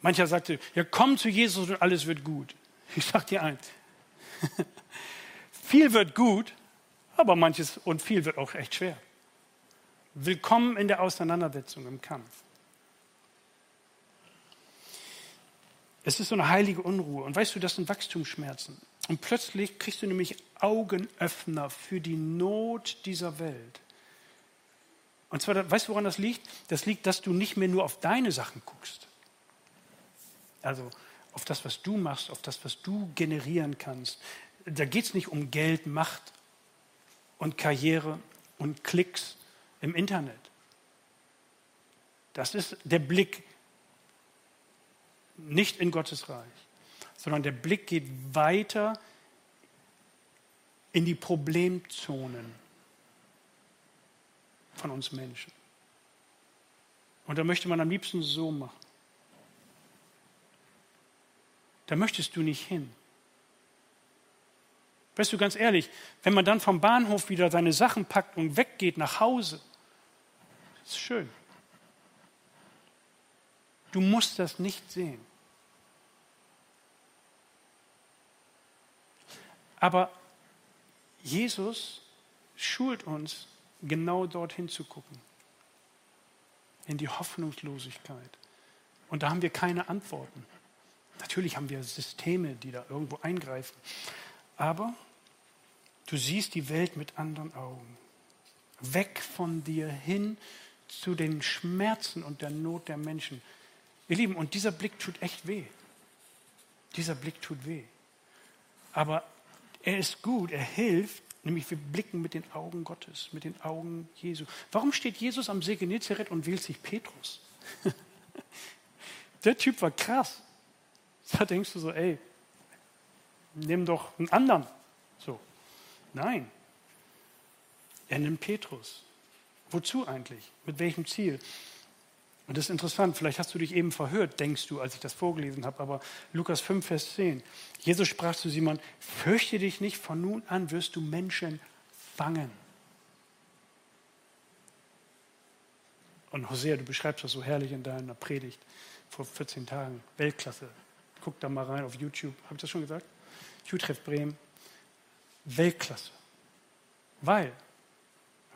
Mancher sagte, ja, komm zu Jesus und alles wird gut. Ich sage dir eins, viel wird gut, aber manches und viel wird auch echt schwer. Willkommen in der Auseinandersetzung, im Kampf. Es ist so eine heilige Unruhe. Und weißt du, das sind Wachstumsschmerzen. Und plötzlich kriegst du nämlich Augenöffner für die Not dieser Welt. Und zwar, weißt du, woran das liegt? Das liegt, dass du nicht mehr nur auf deine Sachen guckst. Also auf das, was du machst, auf das, was du generieren kannst. Da geht es nicht um Geld, Macht und Karriere und Klicks im Internet. Das ist der Blick nicht in Gottes Reich, sondern der Blick geht weiter in die Problemzonen von uns Menschen. Und da möchte man am liebsten so machen. Da möchtest du nicht hin. Weißt du, ganz ehrlich, wenn man dann vom Bahnhof wieder seine Sachen packt und weggeht nach Hause, ist schön. Du musst das nicht sehen. Aber Jesus schult uns, genau dorthin zu gucken, in die Hoffnungslosigkeit. Und da haben wir keine Antworten. Natürlich haben wir Systeme, die da irgendwo eingreifen. Aber du siehst die Welt mit anderen Augen. Weg von dir hin zu den Schmerzen und der Not der Menschen. Ihr Lieben, und dieser Blick tut echt weh. Dieser Blick tut weh. Aber er ist gut, er hilft, nämlich wir blicken mit den Augen Gottes, mit den Augen Jesu. Warum steht Jesus am See Genezareth und wählt sich Petrus? Der Typ war krass. Da denkst du so, ey, nimm doch einen anderen. So. Nein. Er nimmt Petrus. Wozu eigentlich? Mit welchem Ziel? Und das ist interessant, vielleicht hast du dich eben verhört, denkst du, als ich das vorgelesen habe, aber Lukas 5, Vers 10. Jesus sprach zu Simon, fürchte dich nicht, von nun an wirst du Menschen fangen. Und Hosea, du beschreibst das so herrlich in deiner Predigt vor 14 Tagen. Weltklasse. Guck da mal rein auf YouTube. Habe ich das schon gesagt? Utrecht Bremen. Weltklasse. Weil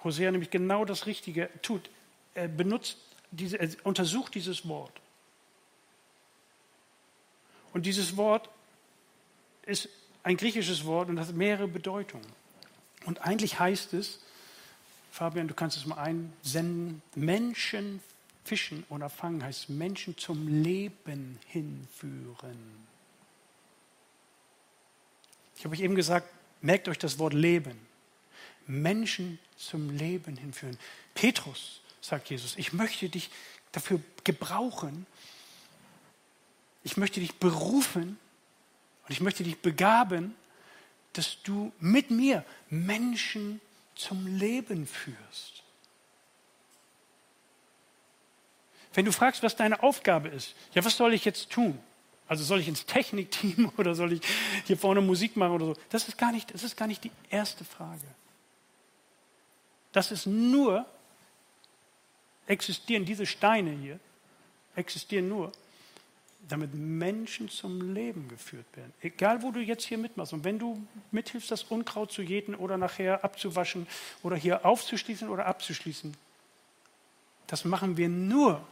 Hosea nämlich genau das Richtige tut. Er benutzt diese, er untersucht dieses Wort. Und dieses Wort ist ein griechisches Wort und hat mehrere Bedeutungen. Und eigentlich heißt es, Fabian, du kannst es mal einsenden, Menschen fischen oder fangen heißt Menschen zum Leben hinführen. Ich habe euch eben gesagt, merkt euch das Wort Leben. Menschen zum Leben hinführen. Petrus sagt Jesus, ich möchte dich dafür gebrauchen. Ich möchte dich berufen und ich möchte dich begaben, dass du mit mir Menschen zum Leben führst. Wenn du fragst, was deine Aufgabe ist, ja, was soll ich jetzt tun? Also soll ich ins Technikteam oder soll ich hier vorne Musik machen oder so? Das ist gar nicht, das ist gar nicht die erste Frage. Das ist nur existieren diese Steine hier, existieren nur, damit Menschen zum Leben geführt werden. Egal, wo du jetzt hier mitmachst. Und wenn du mithilfst, das Unkraut zu jäten oder nachher abzuwaschen oder hier aufzuschließen oder abzuschließen, das machen wir nur,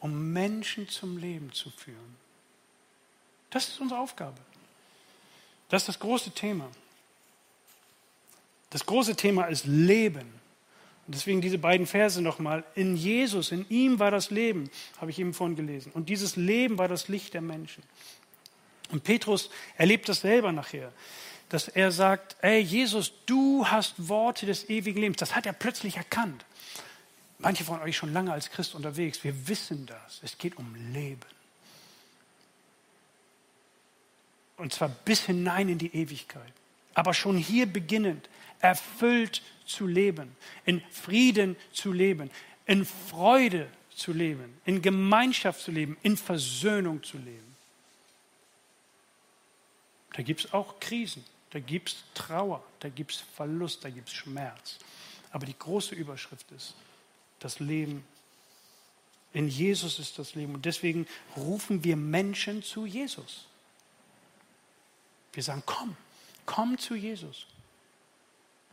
um Menschen zum Leben zu führen. Das ist unsere Aufgabe. Das ist das große Thema. Das große Thema ist Leben. Deswegen diese beiden Verse nochmal. In Jesus, in ihm war das Leben, habe ich eben vorhin gelesen. Und dieses Leben war das Licht der Menschen. Und Petrus erlebt das selber nachher, dass er sagt, ey Jesus, du hast Worte des ewigen Lebens. Das hat er plötzlich erkannt. Manche von euch schon lange als Christ unterwegs, wir wissen das. Es geht um Leben. Und zwar bis hinein in die Ewigkeit. Aber schon hier beginnend, erfüllt zu leben, in Frieden zu leben, in Freude zu leben, in Gemeinschaft zu leben, in Versöhnung zu leben. Da gibt es auch Krisen, da gibt es Trauer, da gibt es Verlust, da gibt es Schmerz. Aber die große Überschrift ist, das Leben in Jesus ist das Leben. Und deswegen rufen wir Menschen zu Jesus. Wir sagen, komm, komm zu Jesus.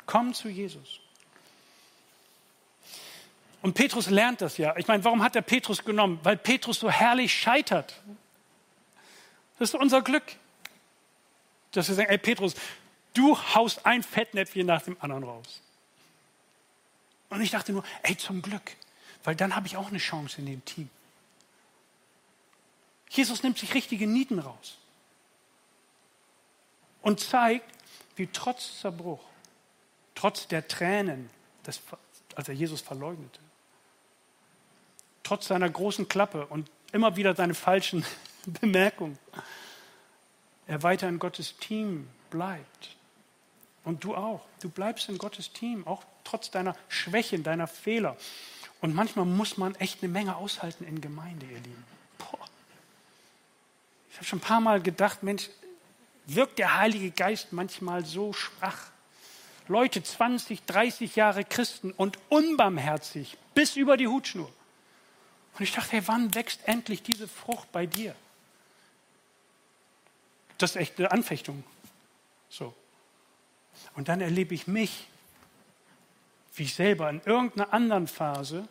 Komm zu Jesus. Und Petrus lernt das ja. Ich meine, warum hat er Petrus genommen? Weil Petrus so herrlich scheitert. Das ist unser Glück. Dass wir sagen, ey Petrus, du haust ein Fettnäpfchen nach dem anderen raus. Und ich dachte nur, ey, zum Glück. Weil dann habe ich auch eine Chance in dem Team. Jesus nimmt sich richtige Nieten raus. Und zeigt, wie trotz Zerbruch trotz der Tränen, des, als er Jesus verleugnete, trotz seiner großen Klappe und immer wieder seine falschen Bemerkungen, er weiter in Gottes Team bleibt. Und du auch. Du bleibst in Gottes Team, auch trotz deiner Schwächen, deiner Fehler. Und manchmal muss man echt eine Menge aushalten in Gemeinde, ihr Lieben. Boah. Ich habe schon ein paar Mal gedacht, Mensch, wirkt der Heilige Geist manchmal so schwach. Leute, 20, 30 Jahre Christen und unbarmherzig bis über die Hutschnur. Und ich dachte, hey, wann wächst endlich diese Frucht bei dir? Das ist echt eine Anfechtung. So. Und dann erlebe ich mich, wie ich selber in irgendeiner anderen Phase,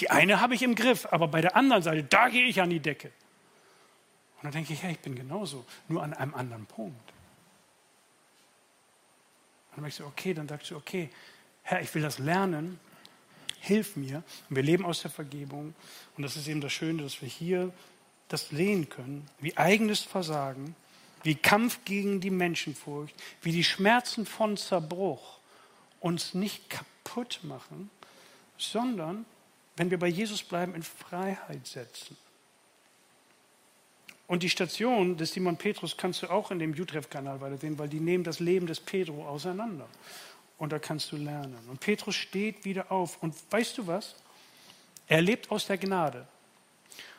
die eine habe ich im Griff, aber bei der anderen Seite, da gehe ich an die Decke. Und dann denke ich, ja, ich bin genauso, nur an einem anderen Punkt. Und dann merkst du, okay, dann sagst du, okay, Herr, ich will das lernen, hilf mir. Und wir leben aus der Vergebung. Und das ist eben das Schöne, dass wir hier das sehen können, wie eigenes Versagen, wie Kampf gegen die Menschenfurcht, wie die Schmerzen von Zerbruch uns nicht kaputt machen, sondern, wenn wir bei Jesus bleiben, in Freiheit setzen. Und die Station des Simon Petrus kannst du auch in dem Utreff-Kanal weitersehen, weil die nehmen das Leben des Pedro auseinander. Und da kannst du lernen. Und Petrus steht wieder auf. Und weißt du was? Er lebt aus der Gnade.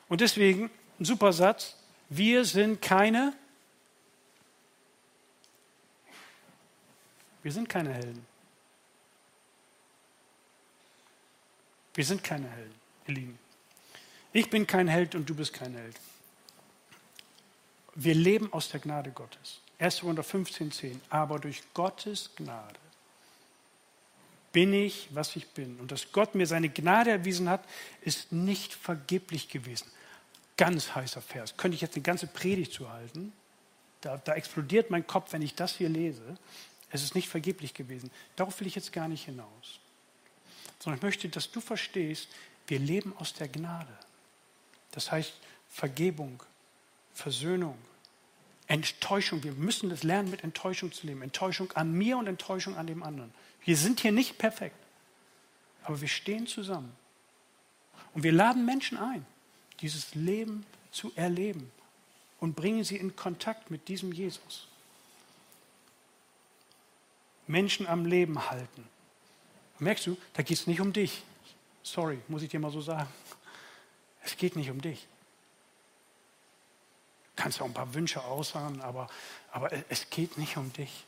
Und deswegen, ein super Satz, wir sind keine, wir sind keine Helden. Wir sind keine Helden, ihr Lieben. Ich bin kein Held und du bist kein Held. Wir leben aus der Gnade Gottes. 1. Korinther 15, 10. Aber durch Gottes Gnade bin ich, was ich bin. Und dass Gott mir seine Gnade erwiesen hat, ist nicht vergeblich gewesen. Ganz heißer Vers. Könnte ich jetzt eine ganze Predigt zu halten? Da, da explodiert mein Kopf, wenn ich das hier lese. Es ist nicht vergeblich gewesen. Darauf will ich jetzt gar nicht hinaus. Sondern ich möchte, dass du verstehst, wir leben aus der Gnade. Das heißt Vergebung, Versöhnung, Enttäuschung. Wir müssen das lernen, mit Enttäuschung zu leben. Enttäuschung an mir und Enttäuschung an dem anderen. Wir sind hier nicht perfekt, aber wir stehen zusammen. Und wir laden Menschen ein, dieses Leben zu erleben und bringen sie in Kontakt mit diesem Jesus. Menschen am Leben halten. Merkst du, da geht es nicht um dich. Sorry, muss ich dir mal so sagen. Es geht nicht um dich kannst ja auch ein paar Wünsche aussagen, aber, aber es geht nicht um dich.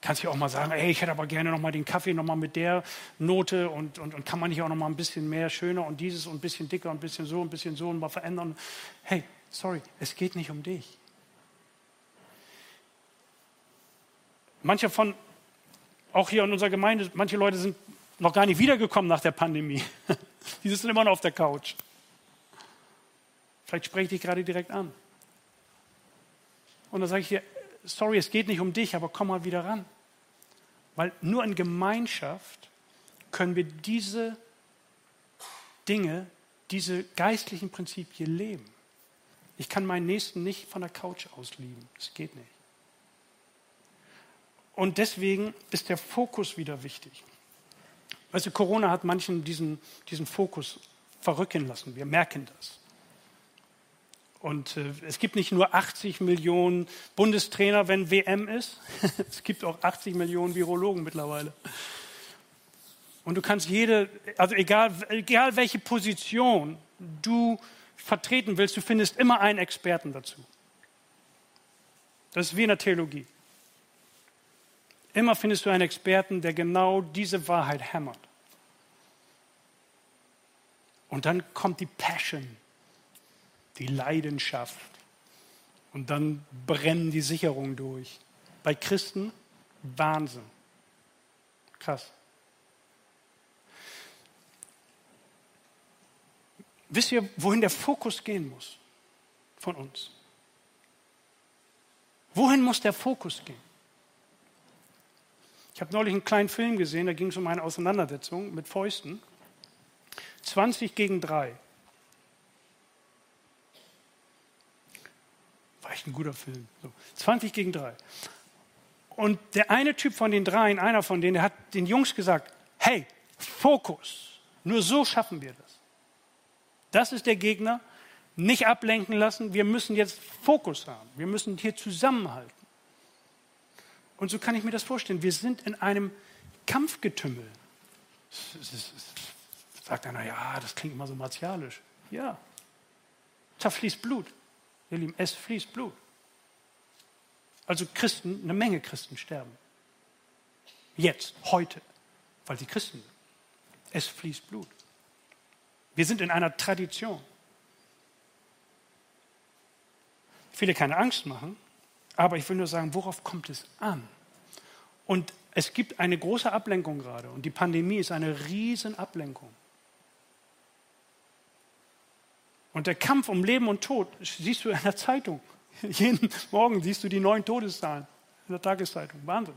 Kannst ja auch mal sagen, ey, ich hätte aber gerne noch mal den Kaffee noch mal mit der Note und, und, und kann man nicht auch noch mal ein bisschen mehr schöner und dieses und ein bisschen dicker und ein bisschen so, ein bisschen so und mal verändern. Hey, sorry, es geht nicht um dich. Manche von, auch hier in unserer Gemeinde, manche Leute sind noch gar nicht wiedergekommen nach der Pandemie. Die sitzen immer noch auf der Couch. Vielleicht spreche ich dich gerade direkt an. Und dann sage ich dir, sorry, es geht nicht um dich, aber komm mal wieder ran. Weil nur in Gemeinschaft können wir diese Dinge, diese geistlichen Prinzipien leben. Ich kann meinen Nächsten nicht von der Couch aus lieben. Das geht nicht. Und deswegen ist der Fokus wieder wichtig. Weißt du, Corona hat manchen diesen, diesen Fokus verrücken lassen. Wir merken das. Und äh, es gibt nicht nur 80 Millionen Bundestrainer, wenn WM ist. es gibt auch 80 Millionen Virologen mittlerweile. Und du kannst jede, also egal, egal welche Position du vertreten willst, du findest immer einen Experten dazu. Das ist wie in der Theologie. Immer findest du einen Experten, der genau diese Wahrheit hämmert. Und dann kommt die Passion, die Leidenschaft. Und dann brennen die Sicherungen durch. Bei Christen Wahnsinn. Krass. Wisst ihr, wohin der Fokus gehen muss von uns? Wohin muss der Fokus gehen? Ich habe neulich einen kleinen Film gesehen, da ging es um eine Auseinandersetzung mit Fäusten. 20 gegen 3. echt ein guter Film. So, 20 gegen 3. Und der eine Typ von den dreien, einer von denen, der hat den Jungs gesagt, hey, Fokus. Nur so schaffen wir das. Das ist der Gegner. Nicht ablenken lassen. Wir müssen jetzt Fokus haben. Wir müssen hier zusammenhalten. Und so kann ich mir das vorstellen. Wir sind in einem Kampfgetümmel. Sagt einer, ja, das klingt immer so martialisch. Ja, da fließt Blut. Ihr Lieben, es fließt Blut. Also Christen, eine Menge Christen sterben. Jetzt, heute, weil sie Christen sind. Es fließt Blut. Wir sind in einer Tradition. Dir keine Angst machen, aber ich will nur sagen, worauf kommt es an? Und es gibt eine große Ablenkung gerade und die Pandemie ist eine riesen Ablenkung. Und der Kampf um Leben und Tod siehst du in der Zeitung. Jeden Morgen siehst du die neuen Todeszahlen in der Tageszeitung. Wahnsinn.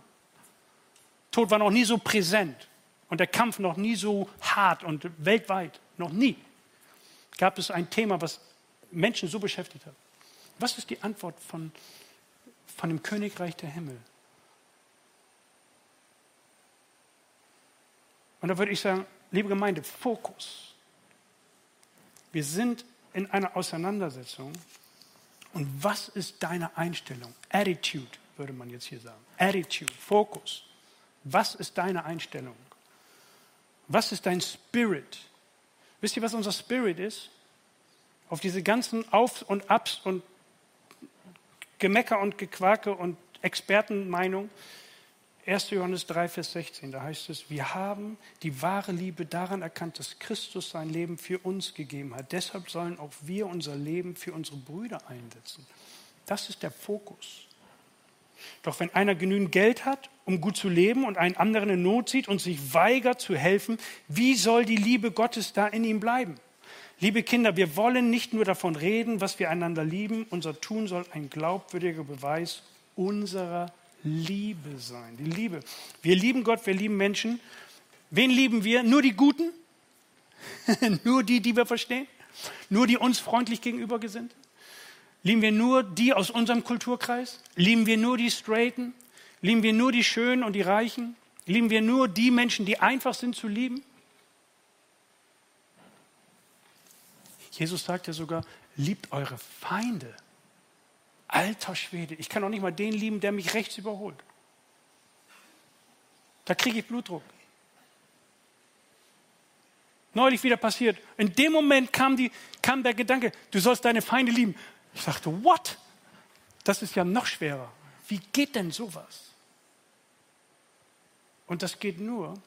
Tod war noch nie so präsent und der Kampf noch nie so hart und weltweit. Noch nie gab es ein Thema, was Menschen so beschäftigt hat. Was ist die Antwort von, von dem Königreich der Himmel? Und da würde ich sagen, liebe Gemeinde, Fokus. Wir sind in einer Auseinandersetzung. Und was ist deine Einstellung? Attitude, würde man jetzt hier sagen. Attitude, Fokus. Was ist deine Einstellung? Was ist dein Spirit? Wisst ihr, was unser Spirit ist? Auf diese ganzen Auf und Abs und Gemecker und Gequake und Expertenmeinung 1. Johannes 3, Vers 16, da heißt es, wir haben die wahre Liebe daran erkannt, dass Christus sein Leben für uns gegeben hat. Deshalb sollen auch wir unser Leben für unsere Brüder einsetzen. Das ist der Fokus. Doch wenn einer genügend Geld hat, um gut zu leben und einen anderen in Not sieht und sich weigert zu helfen, wie soll die Liebe Gottes da in ihm bleiben? Liebe Kinder, wir wollen nicht nur davon reden, was wir einander lieben. Unser Tun soll ein glaubwürdiger Beweis unserer Liebe sein. Die Liebe. Wir lieben Gott, wir lieben Menschen. Wen lieben wir? Nur die Guten? nur die, die wir verstehen? Nur die uns freundlich gegenüber sind? Lieben wir nur die aus unserem Kulturkreis? Lieben wir nur die Straighten? Lieben wir nur die Schönen und die Reichen? Lieben wir nur die Menschen, die einfach sind zu lieben? Jesus sagt ja sogar, liebt eure Feinde. Alter Schwede, ich kann auch nicht mal den lieben, der mich rechts überholt. Da kriege ich Blutdruck. Neulich wieder passiert. In dem Moment kam, die, kam der Gedanke, du sollst deine Feinde lieben. Ich dachte, what? Das ist ja noch schwerer. Wie geht denn sowas? Und das geht nur,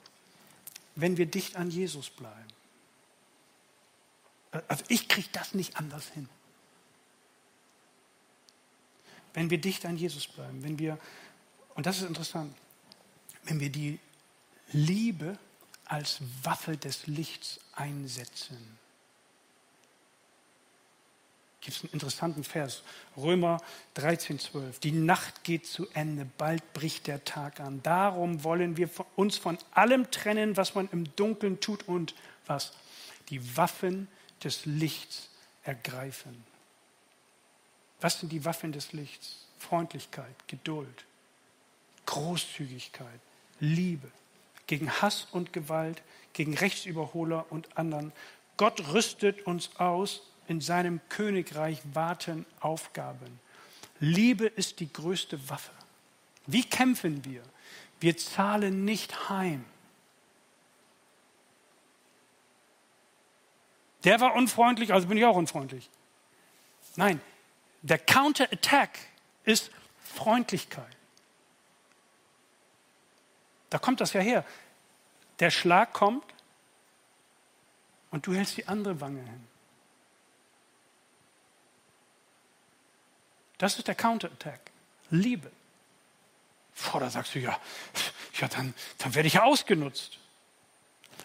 wenn wir dicht an Jesus bleiben. Also ich kriege das nicht anders hin wenn wir dicht an Jesus bleiben, wenn wir, und das ist interessant, wenn wir die Liebe als Waffe des Lichts einsetzen. Gibt es einen interessanten Vers, Römer 13, 12. Die Nacht geht zu Ende, bald bricht der Tag an. Darum wollen wir uns von allem trennen, was man im Dunkeln tut und was? Die Waffen des Lichts ergreifen. Was sind die Waffen des Lichts? Freundlichkeit, Geduld, Großzügigkeit, Liebe, gegen Hass und Gewalt, gegen Rechtsüberholer und anderen. Gott rüstet uns aus, in seinem Königreich warten Aufgaben. Liebe ist die größte Waffe. Wie kämpfen wir? Wir zahlen nicht heim. Der war unfreundlich, also bin ich auch unfreundlich. Nein, der Counterattack ist Freundlichkeit. Da kommt das ja her. Der Schlag kommt und du hältst die andere Wange hin. Das ist der Counterattack. Liebe. Boah, da sagst du ja, ja dann, dann werde ich ja ausgenutzt.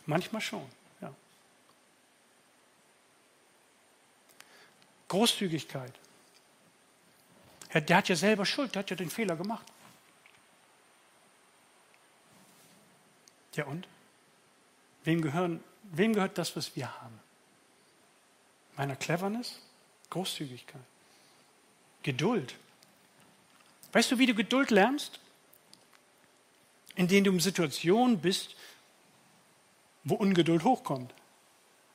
Manchmal schon. Ja. Großzügigkeit. Der hat ja selber Schuld, der hat ja den Fehler gemacht. Ja und? Wem, gehören, wem gehört das, was wir haben? Meiner Cleverness? Großzügigkeit. Geduld. Weißt du, wie du Geduld lernst? Indem du in Situationen bist, wo Ungeduld hochkommt.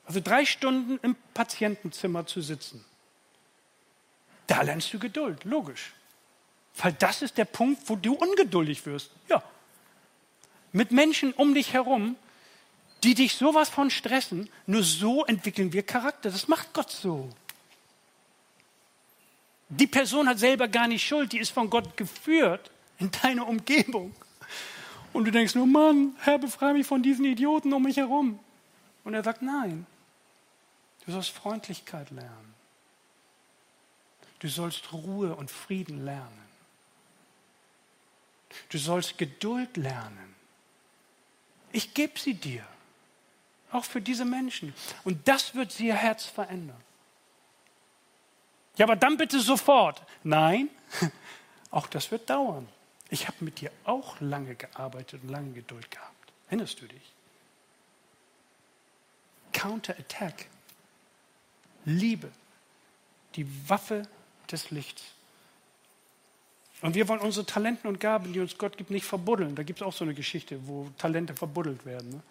Also drei Stunden im Patientenzimmer zu sitzen da lernst du Geduld, logisch. Weil das ist der Punkt, wo du ungeduldig wirst. Ja. Mit Menschen um dich herum, die dich sowas von stressen, nur so entwickeln wir Charakter. Das macht Gott so. Die Person hat selber gar nicht Schuld, die ist von Gott geführt in deine Umgebung. Und du denkst nur, Mann, Herr, befreie mich von diesen Idioten um mich herum. Und er sagt, nein, du sollst Freundlichkeit lernen. Du sollst Ruhe und Frieden lernen. Du sollst Geduld lernen. Ich gebe sie dir. Auch für diese Menschen. Und das wird ihr Herz verändern. Ja, aber dann bitte sofort. Nein, auch das wird dauern. Ich habe mit dir auch lange gearbeitet und lange Geduld gehabt. Erinnerst du dich? Counterattack. Liebe. Die Waffe des Lichts. Und wir wollen unsere Talenten und Gaben, die uns Gott gibt, nicht verbuddeln. Da gibt es auch so eine Geschichte, wo Talente verbuddelt werden. Ne?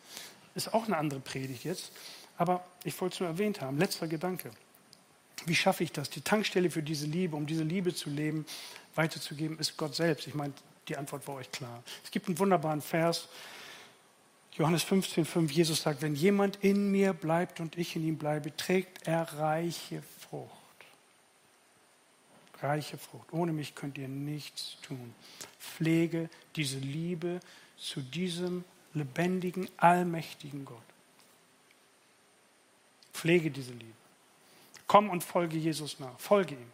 Ist auch eine andere Predigt jetzt. Aber ich wollte es nur erwähnt haben. Letzter Gedanke. Wie schaffe ich das? Die Tankstelle für diese Liebe, um diese Liebe zu leben, weiterzugeben, ist Gott selbst. Ich meine, die Antwort war euch klar. Es gibt einen wunderbaren Vers, Johannes 15, 5. Jesus sagt, wenn jemand in mir bleibt und ich in ihm bleibe, trägt er reiche Frucht. Reiche Frucht. Ohne mich könnt ihr nichts tun. Pflege diese Liebe zu diesem lebendigen, allmächtigen Gott. Pflege diese Liebe. Komm und folge Jesus nach. Folge ihm.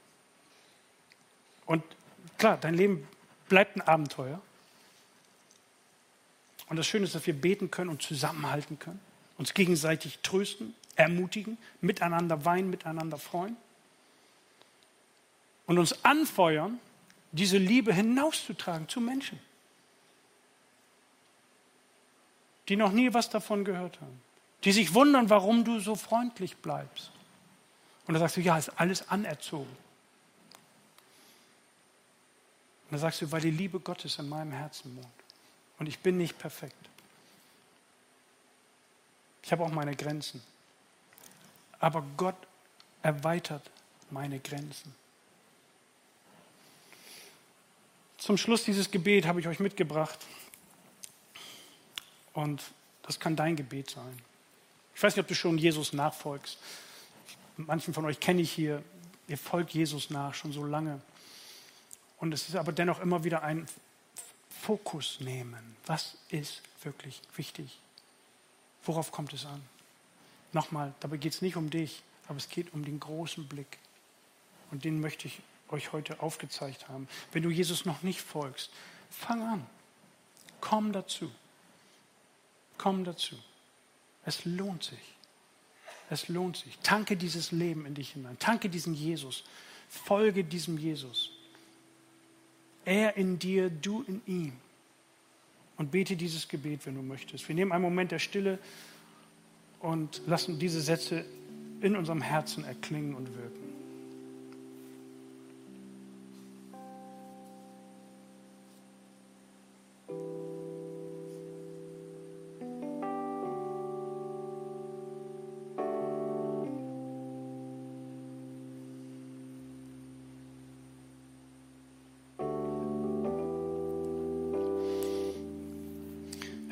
Und klar, dein Leben bleibt ein Abenteuer. Und das Schöne ist, dass wir beten können und zusammenhalten können, uns gegenseitig trösten, ermutigen, miteinander weinen, miteinander freuen und uns anfeuern, diese Liebe hinauszutragen zu Menschen, die noch nie was davon gehört haben, die sich wundern, warum du so freundlich bleibst. Und da sagst du, ja, ist alles anerzogen. Und dann sagst du, weil die Liebe Gottes in meinem Herzen wohnt. Und ich bin nicht perfekt. Ich habe auch meine Grenzen. Aber Gott erweitert meine Grenzen. Zum Schluss dieses Gebet habe ich euch mitgebracht. Und das kann dein Gebet sein. Ich weiß nicht, ob du schon Jesus nachfolgst. Manchen von euch kenne ich hier. Ihr folgt Jesus nach schon so lange. Und es ist aber dennoch immer wieder ein Fokus nehmen. Was ist wirklich wichtig? Worauf kommt es an? Nochmal, dabei geht es nicht um dich, aber es geht um den großen Blick. Und den möchte ich euch heute aufgezeigt haben. Wenn du Jesus noch nicht folgst, fang an. Komm dazu. Komm dazu. Es lohnt sich. Es lohnt sich. Tanke dieses Leben in dich hinein. Tanke diesen Jesus. Folge diesem Jesus. Er in dir, du in ihm. Und bete dieses Gebet, wenn du möchtest. Wir nehmen einen Moment der Stille und lassen diese Sätze in unserem Herzen erklingen und wirken.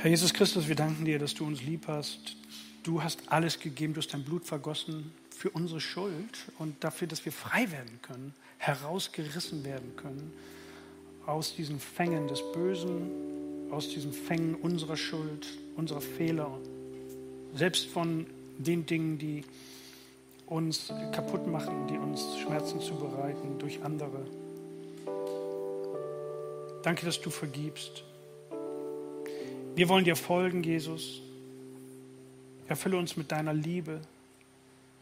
Herr Jesus Christus, wir danken dir, dass du uns lieb hast. Du hast alles gegeben, du hast dein Blut vergossen für unsere Schuld und dafür, dass wir frei werden können, herausgerissen werden können aus diesen Fängen des Bösen, aus diesen Fängen unserer Schuld, unserer Fehler, selbst von den Dingen, die uns kaputt machen, die uns Schmerzen zubereiten durch andere. Danke, dass du vergibst. Wir wollen dir folgen, Jesus. Erfülle uns mit deiner Liebe.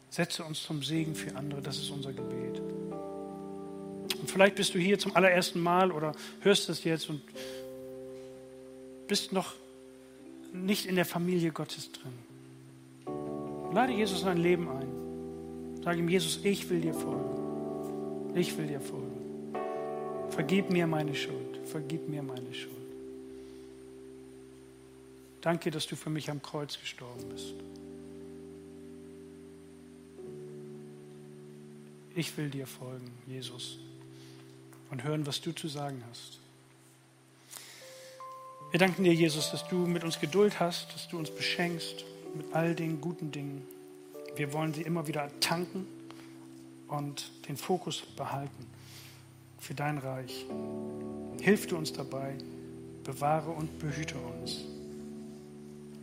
Setze uns zum Segen für andere. Das ist unser Gebet. Und vielleicht bist du hier zum allerersten Mal oder hörst es jetzt und bist noch nicht in der Familie Gottes drin. Lade Jesus in dein Leben ein. Sag ihm, Jesus, ich will dir folgen. Ich will dir folgen. Vergib mir meine Schuld. Vergib mir meine Schuld. Danke, dass du für mich am Kreuz gestorben bist. Ich will dir folgen, Jesus, und hören, was du zu sagen hast. Wir danken dir, Jesus, dass du mit uns Geduld hast, dass du uns beschenkst mit all den guten Dingen. Wir wollen sie immer wieder tanken und den Fokus behalten. für dein Reich. Hilf du uns dabei, bewahre und behüte uns.